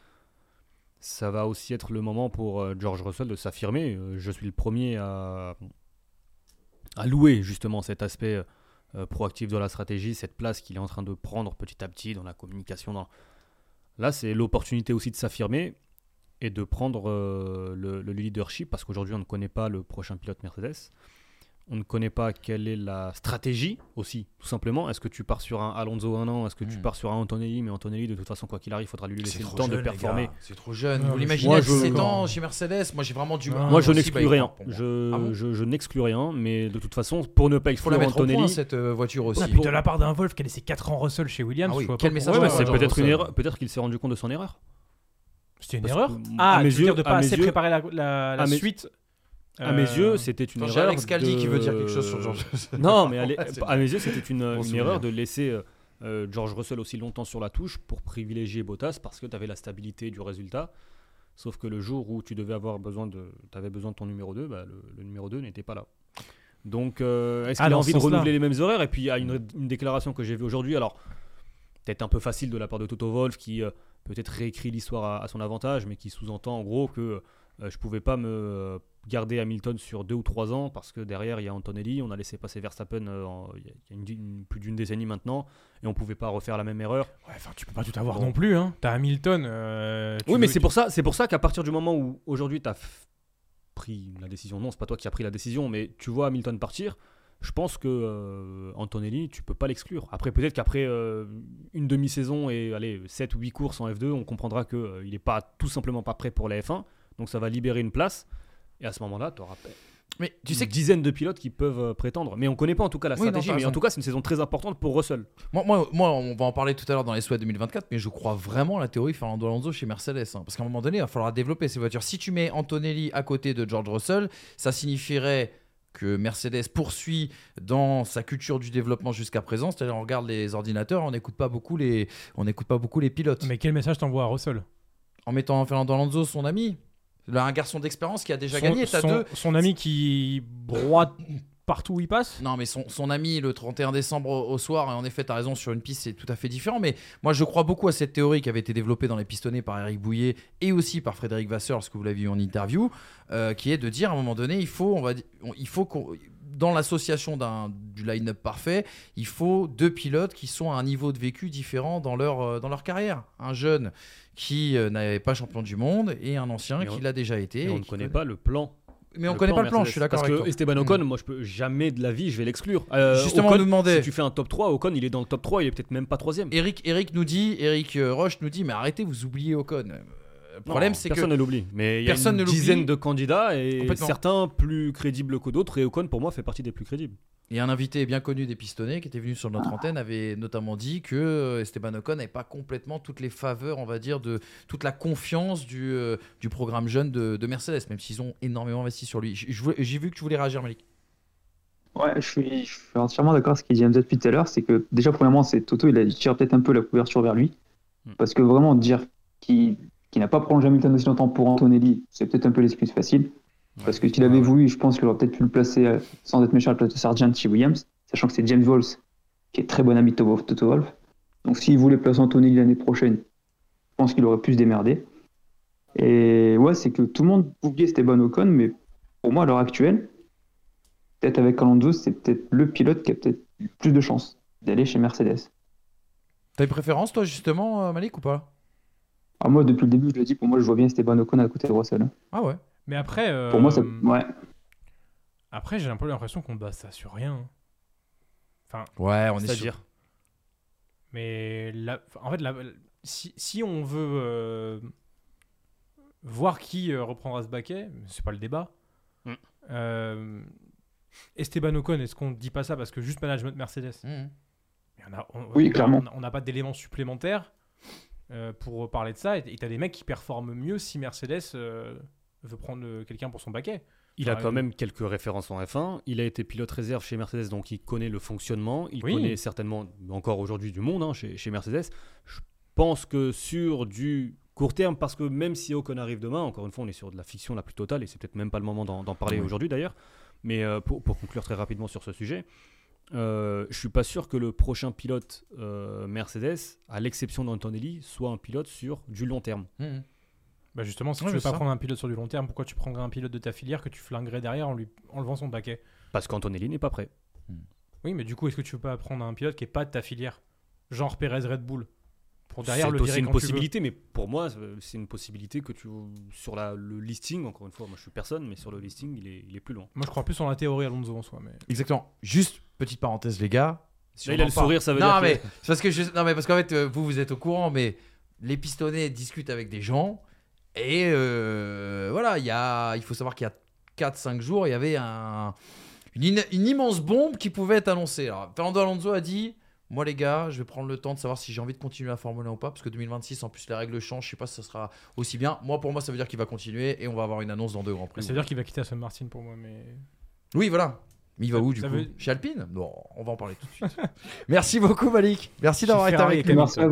Ça va aussi être le moment pour George Russell de s'affirmer. Je suis le premier à, à louer justement cet aspect euh, proactif de la stratégie, cette place qu'il est en train de prendre petit à petit dans la communication. Là, c'est l'opportunité aussi de s'affirmer et de prendre euh, le, le leadership parce qu'aujourd'hui, on ne connaît pas le prochain pilote Mercedes. On ne connaît pas quelle est la stratégie aussi, tout simplement. Est-ce que tu pars sur un Alonso un an? Est-ce que tu Hmm. pars sur un Antonelli? Mais Antonelli, de toute façon, quoi qu'il arrive, il faudra lui laisser le temps de jeune, performer. C'est trop jeune. Vous l'imaginez à je- 17 ans chez Mercedes? Moi, j'ai vraiment du mal. Moi, je n'exclus bah, rien. Je, Ah bon? je, je n'exclus rien, mais de toute façon, pour ne pas Il faut la exclure mettre au point, Antonelli, cette euh, voiture aussi. Puis de la part d'un Wolf qui a laissé 4 ans Russell chez Williams, Ah oui, je vois quel pas message Ouais, c'est peut-être une erreur. Peut-être qu'il s'est rendu compte de son erreur. C'était une Parce erreur que, Ah, tu veux dire de pas assez préparer la, suite À mes Euh, yeux, c'était une erreur. Alex Caldi de- qui veut dire quelque chose sur George Non, mais allez, à mes yeux, c'était une, erreur de laisser euh, euh, George Russell aussi longtemps sur la touche pour privilégier Bottas parce que tu avais la stabilité du résultat. Sauf que le jour où tu devais avoir besoin de, avais besoin de ton numéro 2, bah, le, le numéro 2 n'était pas là. Donc, euh, est-ce Ah, qu'il a envie de renouveler les mêmes horaires? Et puis, il y a une, une déclaration que j'ai vue aujourd'hui. Alors, peut-être un peu facile de la part de Toto Wolff qui euh, peut-être réécrit l'histoire à, à son avantage, mais qui sous-entend en gros que euh, je pouvais pas me euh, garder Hamilton sur deux ou trois ans parce que derrière il y a Antonelli, on a laissé passer Verstappen euh, en- il y a, il une- une- plus d'une décennie maintenant et on pouvait pas refaire la même erreur. Ouais, enfin, tu peux pas tout avoir Bon. non plus. Hein. T'as Hamilton. euh, tu oui, mais c'est pour ça, c'est pour ça qu'à partir du moment où aujourd'hui tu as pris la décision, non, c'est pas toi qui as pris la décision, mais tu vois Hamilton partir. Je pense que euh, Antonelli, tu peux pas l'exclure. Après, peut-être qu'après euh, une demi-saison et allez, 7 ou 8 courses en F2, on comprendra qu'il n'est pas tout simplement pas prêt pour la F1. Donc ça va libérer une place. Et à ce moment-là, tu auras Mais tu sais que dizaines de pilotes qui peuvent euh, prétendre. Mais on connaît pas en tout cas la Oui, stratégie. mais en tout cas, c'est une saison très importante pour Russell. Moi, moi, moi, on va en parler tout à l'heure dans les souhaits 2024, mais je crois vraiment à la théorie Fernando Alonso chez Mercedes. hein. parce qu'à un moment donné, il va falloir développer ces voitures. Si tu mets Antonelli à côté de George Russell, ça signifierait que Mercedes poursuit dans sa culture du développement jusqu'à présent. C'est-à-dire, on regarde les ordinateurs, on n'écoute pas beaucoup les, on n'écoute pas beaucoup les pilotes. Mais quel message t'envoies à Russell? En mettant Fernando Alonso, son ami, là, un garçon d'expérience qui a déjà son, gagné. T'as son- deux. son ami qui broie partout où il passe? Non, mais son, son ami le 31 décembre au, au soir, et en effet, tu as raison, sur une piste, c'est tout à fait différent. Mais moi, je crois beaucoup à cette théorie qui avait été développée dans les pistonnés par Eric Bouillet et aussi par Frédéric Vasseur, ce que vous l'avez vu en interview, euh, qui est de dire à un moment donné, il faut, on va, di- on- il faut qu'on. Dans l'association d'un- du line-up parfait, il faut deux pilotes qui sont à un niveau de vécu différent dans leur, euh, dans leur carrière. Un jeune qui euh, n'avait pas champion du monde et un ancien qui l'a déjà été. Et on ne connaît pas le plan. Mais on connaît pas le plan, je suis d'accord Parce que. Esteban Ocon, moi, je peux jamais de la vie, je vais l'exclure. Euh, Justement, Ocon, on nous demandait- Si tu fais un top 3, Ocon, il est dans le top 3, il est peut-être même pas troisième. Eric, Eric nous dit, Eric Roche nous dit, mais arrêtez, vous oubliez Ocon. Le problème, c'est que personne ne l'oublie. Mais il y a personne une ne l'oublie. dizaine de candidats et certains plus crédibles que d'autres. Et Ocon, pour moi, fait partie des plus crédibles. Et un invité bien connu des pistonnés qui était venu sur notre antenne avait notamment dit que euh, Esteban Ocon n'avait pas complètement toutes les faveurs, on va dire, de toute la confiance du, euh, du programme jeune de, de Mercedes, même s'ils ont énormément investi sur lui. J'ai vu que tu voulais réagir, Malik. Ouais, je suis, je suis entièrement d'accord avec ce qu'il dit Hamza depuis tout à l'heure. C'est que déjà, premièrement, c'est Toto, il, a, il tire peut-être un peu la couverture vers lui. Mm. Parce que vraiment, dire qu'il qu'il n'a pas prolongé Hamilton aussi longtemps pour Antonelli, c'est peut-être un peu l'excuse facile. Parce que s'il avait voulu, je pense qu'il aurait peut-être pu le placer, euh, sans être méchant, à la place de Sargent chez Williams, sachant que c'est James Walls, qui est très bon ami de Toto Wolff. Donc s'il voulait placer Antonelli l'année prochaine, je pense qu'il aurait pu se démerder. Et ouais, c'est que tout le monde oubliait Esteban Ocon, mais pour moi, à l'heure actuelle, peut-être avec Alonso, c'est peut-être le pilote qui a peut-être eu plus de chances d'aller chez Mercedes. T'as une préférence, toi, justement, euh, Malik, ou pas? Ah, moi, depuis le début, je le dis, pour moi, je vois bien Esteban Ocon à côté de Russell. hein. Ah ouais. Mais après, euh, Pour moi, ça. Ouais. après j'ai un peu l'impression qu'on base ça sur rien. Enfin, Ouais, on est sur... C'est-à-dire mais la- en fait, la- si, si on veut euh, voir qui euh, reprendra ce baquet, c'est pas le débat. Mm. Euh, Esteban Ocon, est-ce qu'on dit pas ça parce que juste management Mercedes? Mais on a- on- Oui, clairement. On n'a pas d'éléments supplémentaires euh, pour parler de ça. Et tu as des mecs qui performent mieux si Mercedes euh, veut prendre euh, quelqu'un pour son baquet. Il a quand même quelques références en F1. Il a été pilote réserve chez Mercedes, donc il connaît le fonctionnement. Il Oui. connaît certainement encore aujourd'hui du monde hein, chez, chez Mercedes. Je pense que sur du court terme, parce que même si Ocon arrive demain, encore une fois, on est sur de la fiction la plus totale, et c'est peut-être même pas le moment d'en d'en parler Oui. aujourd'hui d'ailleurs. Mais euh, pour, pour conclure très rapidement sur ce sujet, euh, je suis pas sûr que le prochain pilote euh, Mercedes, à l'exception d'Antonelli, soit un pilote sur du long terme. Mhm. Bah justement, si Ouais, tu veux pas ça. prendre un pilote sur du long terme, pourquoi tu prendrais un pilote de ta filière que tu flinguerais derrière en lui enlevant son baquet Parce qu'Antonelli n'est pas prêt. Oui, mais du coup, est-ce que tu veux pas prendre un pilote qui est pas de ta filière? Genre Perez Red Bull Pour derrière C'est le virer aussi une quand tu veux. possibilité, mais pour moi, euh, c'est une possibilité que tu sur la, le listing. Encore une fois, moi je suis personne, mais sur le listing, il est, il est plus loin. Moi, je crois plus en la théorie Alonso en soi. Mais... Exactement. Juste petite parenthèse, les gars. Si Là, on il a le parle- sourire, ça veut non, dire. mais que- c'est parce que je... non mais parce qu'en fait euh, vous vous êtes au courant, mais les pistonnets discutent avec des gens et euh, voilà, il y a, il faut savoir qu'il y a 4-5 jours, il y avait un, une, une immense bombe qui pouvait être annoncée. Alors Fernando Alonso a dit. Moi les gars, je vais prendre le temps de savoir si j'ai envie de continuer la Formule 1 ou pas, parce que 2026 en plus les règles changent, je sais pas si ça sera aussi bien. Moi pour moi ça veut dire qu'il va continuer et on va avoir une annonce dans deux grands prix. Ça veut dire qu'il va quitter Aston Martin pour moi. Mais... Oui, voilà. Mais il va où du ça coup veut- Chez Alpine? Non, on va en parler tout de suite. Merci beaucoup Malik. Merci d'avoir été avec et nous. Merci à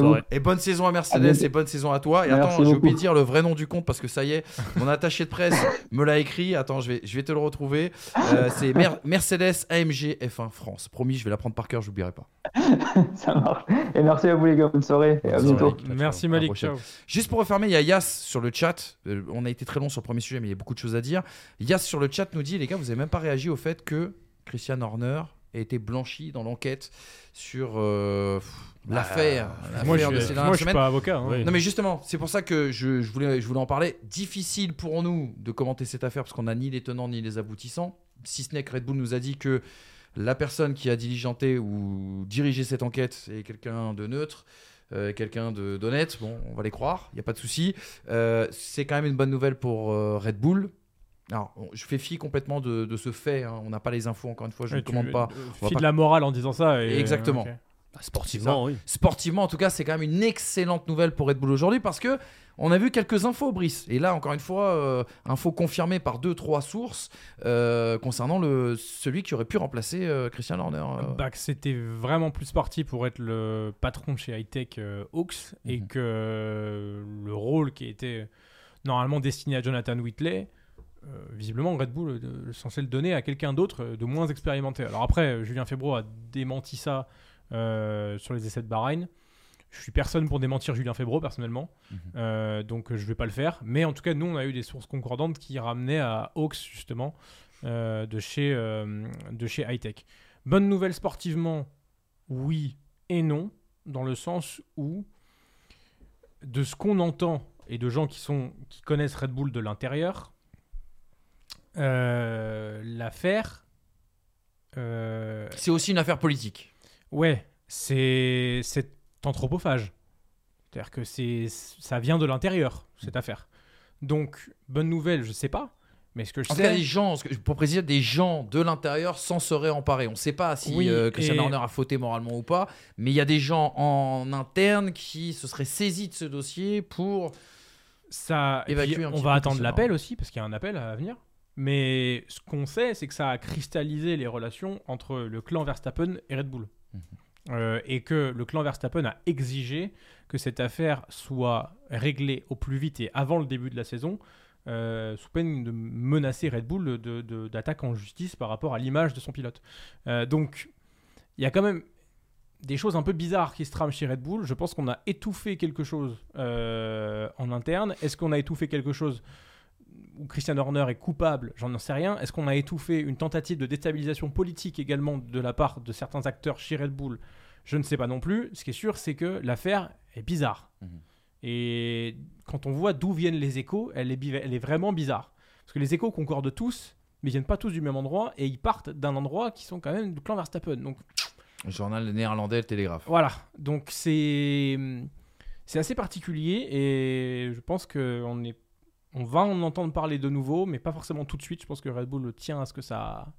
vous. À. Et bonne saison à Mercedes et bonne saison à toi. Et Merci attends, j'ai oublié de dire le vrai nom du compte parce que ça y est, mon attaché de presse me l'a écrit. Attends, je vais, je vais te le retrouver. Euh, c'est Mer- Mercedes AMG F1 France. Promis, je vais la prendre par cœur, je n'oublierai pas. Ça marche. Et merci à vous, les gars. Bonne soirée. Et à bientôt. Merci Malik. Ciao. Juste pour refermer, il y a Yas sur le chat. Euh, on a été très long sur le premier sujet, mais il y a beaucoup de choses à dire. Yas sur le chat nous dit les gars, vous n'avez même pas réagi au fait que Christian Horner a été blanchi dans l'enquête sur euh, pff, l'affaire. Moi, je de suis, ces moi, dernières je suis semaines. pas avocat. hein. Oui. Non mais justement, c'est pour ça que je, je voulais, je voulais en parler. Difficile pour nous de commenter cette affaire parce qu'on n'a ni les tenants ni les aboutissants. Si ce n'est que Red Bull nous a dit que la personne qui a diligenté ou dirigé cette enquête est quelqu'un de neutre, euh, quelqu'un de- d'honnête. Bon, on va les croire, il n'y a pas de souci. Euh, c'est quand même une bonne nouvelle pour euh, Red Bull. Alors, on- je fais fi complètement de, de ce fait. hein. On n'a pas les infos, encore une fois, je ne commande pas. On va Fie pas- de la morale en disant ça. et- Exactement. ok. Bah, sportivement, oui. Sportivement, en tout cas, c'est quand même une excellente nouvelle pour Red Bull aujourd'hui parce que on a vu quelques infos, Brice. Et là, encore une fois, euh, infos confirmées par deux, trois sources euh, concernant le, celui qui aurait pu remplacer euh, Christian Horner. euh. Bah, que c'était vraiment plus parti pour être le patron de chez Hightech euh, Hawks et Mhm. que euh, le rôle qui était normalement destiné à Jonathan Whitley, euh, visiblement Red Bull euh, est censé le donner à quelqu'un d'autre euh, de moins expérimenté. Alors après, euh, Julien Febro a démenti ça euh, sur les essais de Bahreïn. Je suis personne pour démentir Julien Febro personnellement, Mhm. Euh, donc euh, je vais pas le faire. Mais en tout cas, nous on a eu des sources concordantes qui ramenaient à Hawks justement euh, de chez euh, de chez Hightech. Bonne nouvelle sportivement, oui et non, dans le sens où de ce qu'on entend et de gens qui, sont, qui connaissent Red Bull de l'intérieur, euh, l'affaire. euh, C'est aussi une affaire politique. ouais, c'est anthropophage. C'est-à-dire que c'est ça vient de l'intérieur, cette affaire. Donc, bonne nouvelle, je sais pas. Mais ce que je En tout cas, sais. des gens, pour préciser, des gens de l'intérieur s'en seraient emparés. On ne sait pas si Oui, euh, Christian et- Horner a fauté moralement ou pas, mais il y a des gens en interne qui se seraient saisis de ce dossier pour. ça et évacuer puis, un on petit va peu attendre l'appel aussi parce qu'il y a un appel à venir mais ce qu'on sait c'est que ça a cristallisé les relations entre le clan Verstappen et Red Bull Mhm. Euh, et que le clan Verstappen a exigé que cette affaire soit réglée au plus vite et avant le début de la saison euh, sous peine de menacer Red Bull d'attaque en justice par rapport à l'image de son pilote Euh, donc il y a quand même des choses un peu bizarres qui se trament chez Red Bull. Je pense qu'on a étouffé quelque chose en interne. Est-ce qu'on a étouffé quelque chose où Christian Horner est coupable J'en sais rien. Est-ce qu'on a étouffé une tentative de déstabilisation politique également de la part de certains acteurs chez Red Bull? Je ne sais pas non plus. Ce qui est sûr, c'est que l'affaire est bizarre. Mhm. Et quand on voit d'où viennent les échos, elle est, biva- elle est vraiment bizarre. Parce que les échos concordent tous, mais ils viennent pas tous du même endroit et ils partent d'un endroit qui sont quand même du clan Verstappen. Donc Le journal néerlandais, le Télégraphe. voilà, donc c'est c'est assez particulier et je pense que on est on va en entendre parler de nouveau, mais pas forcément tout de suite. Je pense que Red Bull tient à ce que ça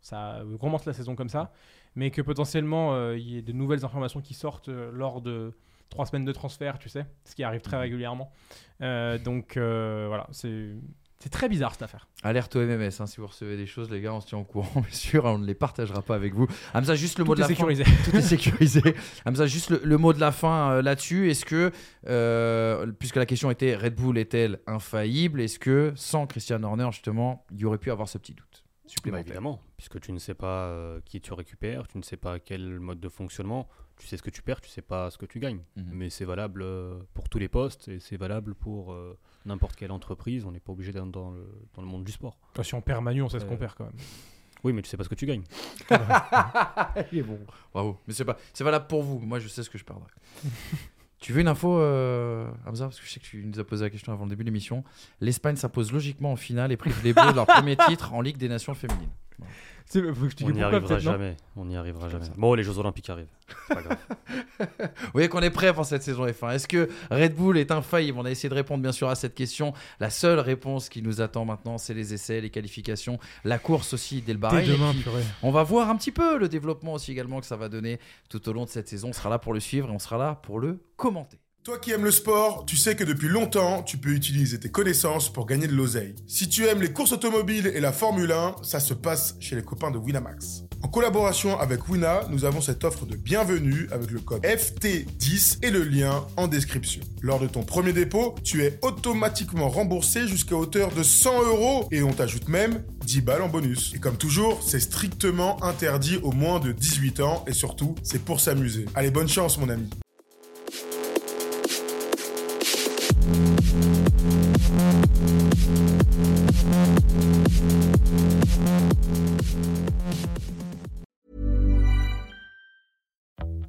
ça commence la saison comme ça, mais que potentiellement euh, il y ait de nouvelles informations qui sortent euh, lors de trois semaines de transfert, tu sais, ce qui arrive très régulièrement. Euh, donc euh, voilà, c'est c'est très bizarre cette affaire. Alerte au MMS, hein, si vous recevez des choses, les gars, on se tient au courant, bien sûr, on ne les partagera pas avec vous. Hamza, juste le mot de la sécurisé. fin. Tout est sécurisé. Hamza, juste le, le mot de la fin euh, là-dessus. Est-ce que, euh, puisque la question était Red Bull est-elle infaillible, est-ce que sans Christian Horner, justement, il y aurait pu avoir ce petit doute Bah, supplémentaire évidemment, puisque tu ne sais pas euh, qui tu récupères, tu ne sais pas quel mode de fonctionnement, tu sais ce que tu perds, tu sais pas ce que tu gagnes. Mhm. Mais c'est valable euh, pour tous les postes et c'est valable pour euh, n'importe quelle entreprise. On n'est pas obligé d'être dans le, dans le monde du sport. si on perd Manu, on sait ce Euh, qu'on perd quand même. Oui, mais tu sais pas ce que tu gagnes. Il est bon. Bravo. Mais c'est pas, c'est valable pour vous. Moi, je sais ce que je perdrai. tu veux une info, euh, Hamza? Parce que je sais que tu nous as posé la question avant le début de l'émission. L'Espagne s'impose logiquement en finale et prive les Bleus de leur premier titre en Ligue des Nations féminines. C'est- faut que je te On n'y arrivera jamais. On n'y arrivera jamais. ça. Bon, les Jeux Olympiques arrivent. C'est pas grave. Vous voyez qu'on est prêt pour cette saison F1. Est-ce que Red Bull est infaillible? On a essayé de répondre bien sûr à cette question. La seule réponse qui nous attend maintenant, c'est les essais, les qualifications, la course aussi dès le barrage. On va voir un petit peu le développement aussi également que ça va donner tout au long de cette saison. On sera là pour le suivre et on sera là pour le commenter. Toi qui aimes le sport, tu sais que depuis longtemps, tu peux utiliser tes connaissances pour gagner de l'oseille. Si tu aimes les courses automobiles et la Formule 1, ça se passe chez les copains de Winamax. En collaboration avec Wina, nous avons cette offre de bienvenue avec le code FT10 et le lien en description. Lors de ton premier dépôt, tu es automatiquement remboursé jusqu'à hauteur de 100 euros et on t'ajoute même 10 balles en bonus. Et comme toujours, c'est strictement interdit aux moins de 18 ans et surtout, c'est pour s'amuser. Allez, bonne chance mon ami.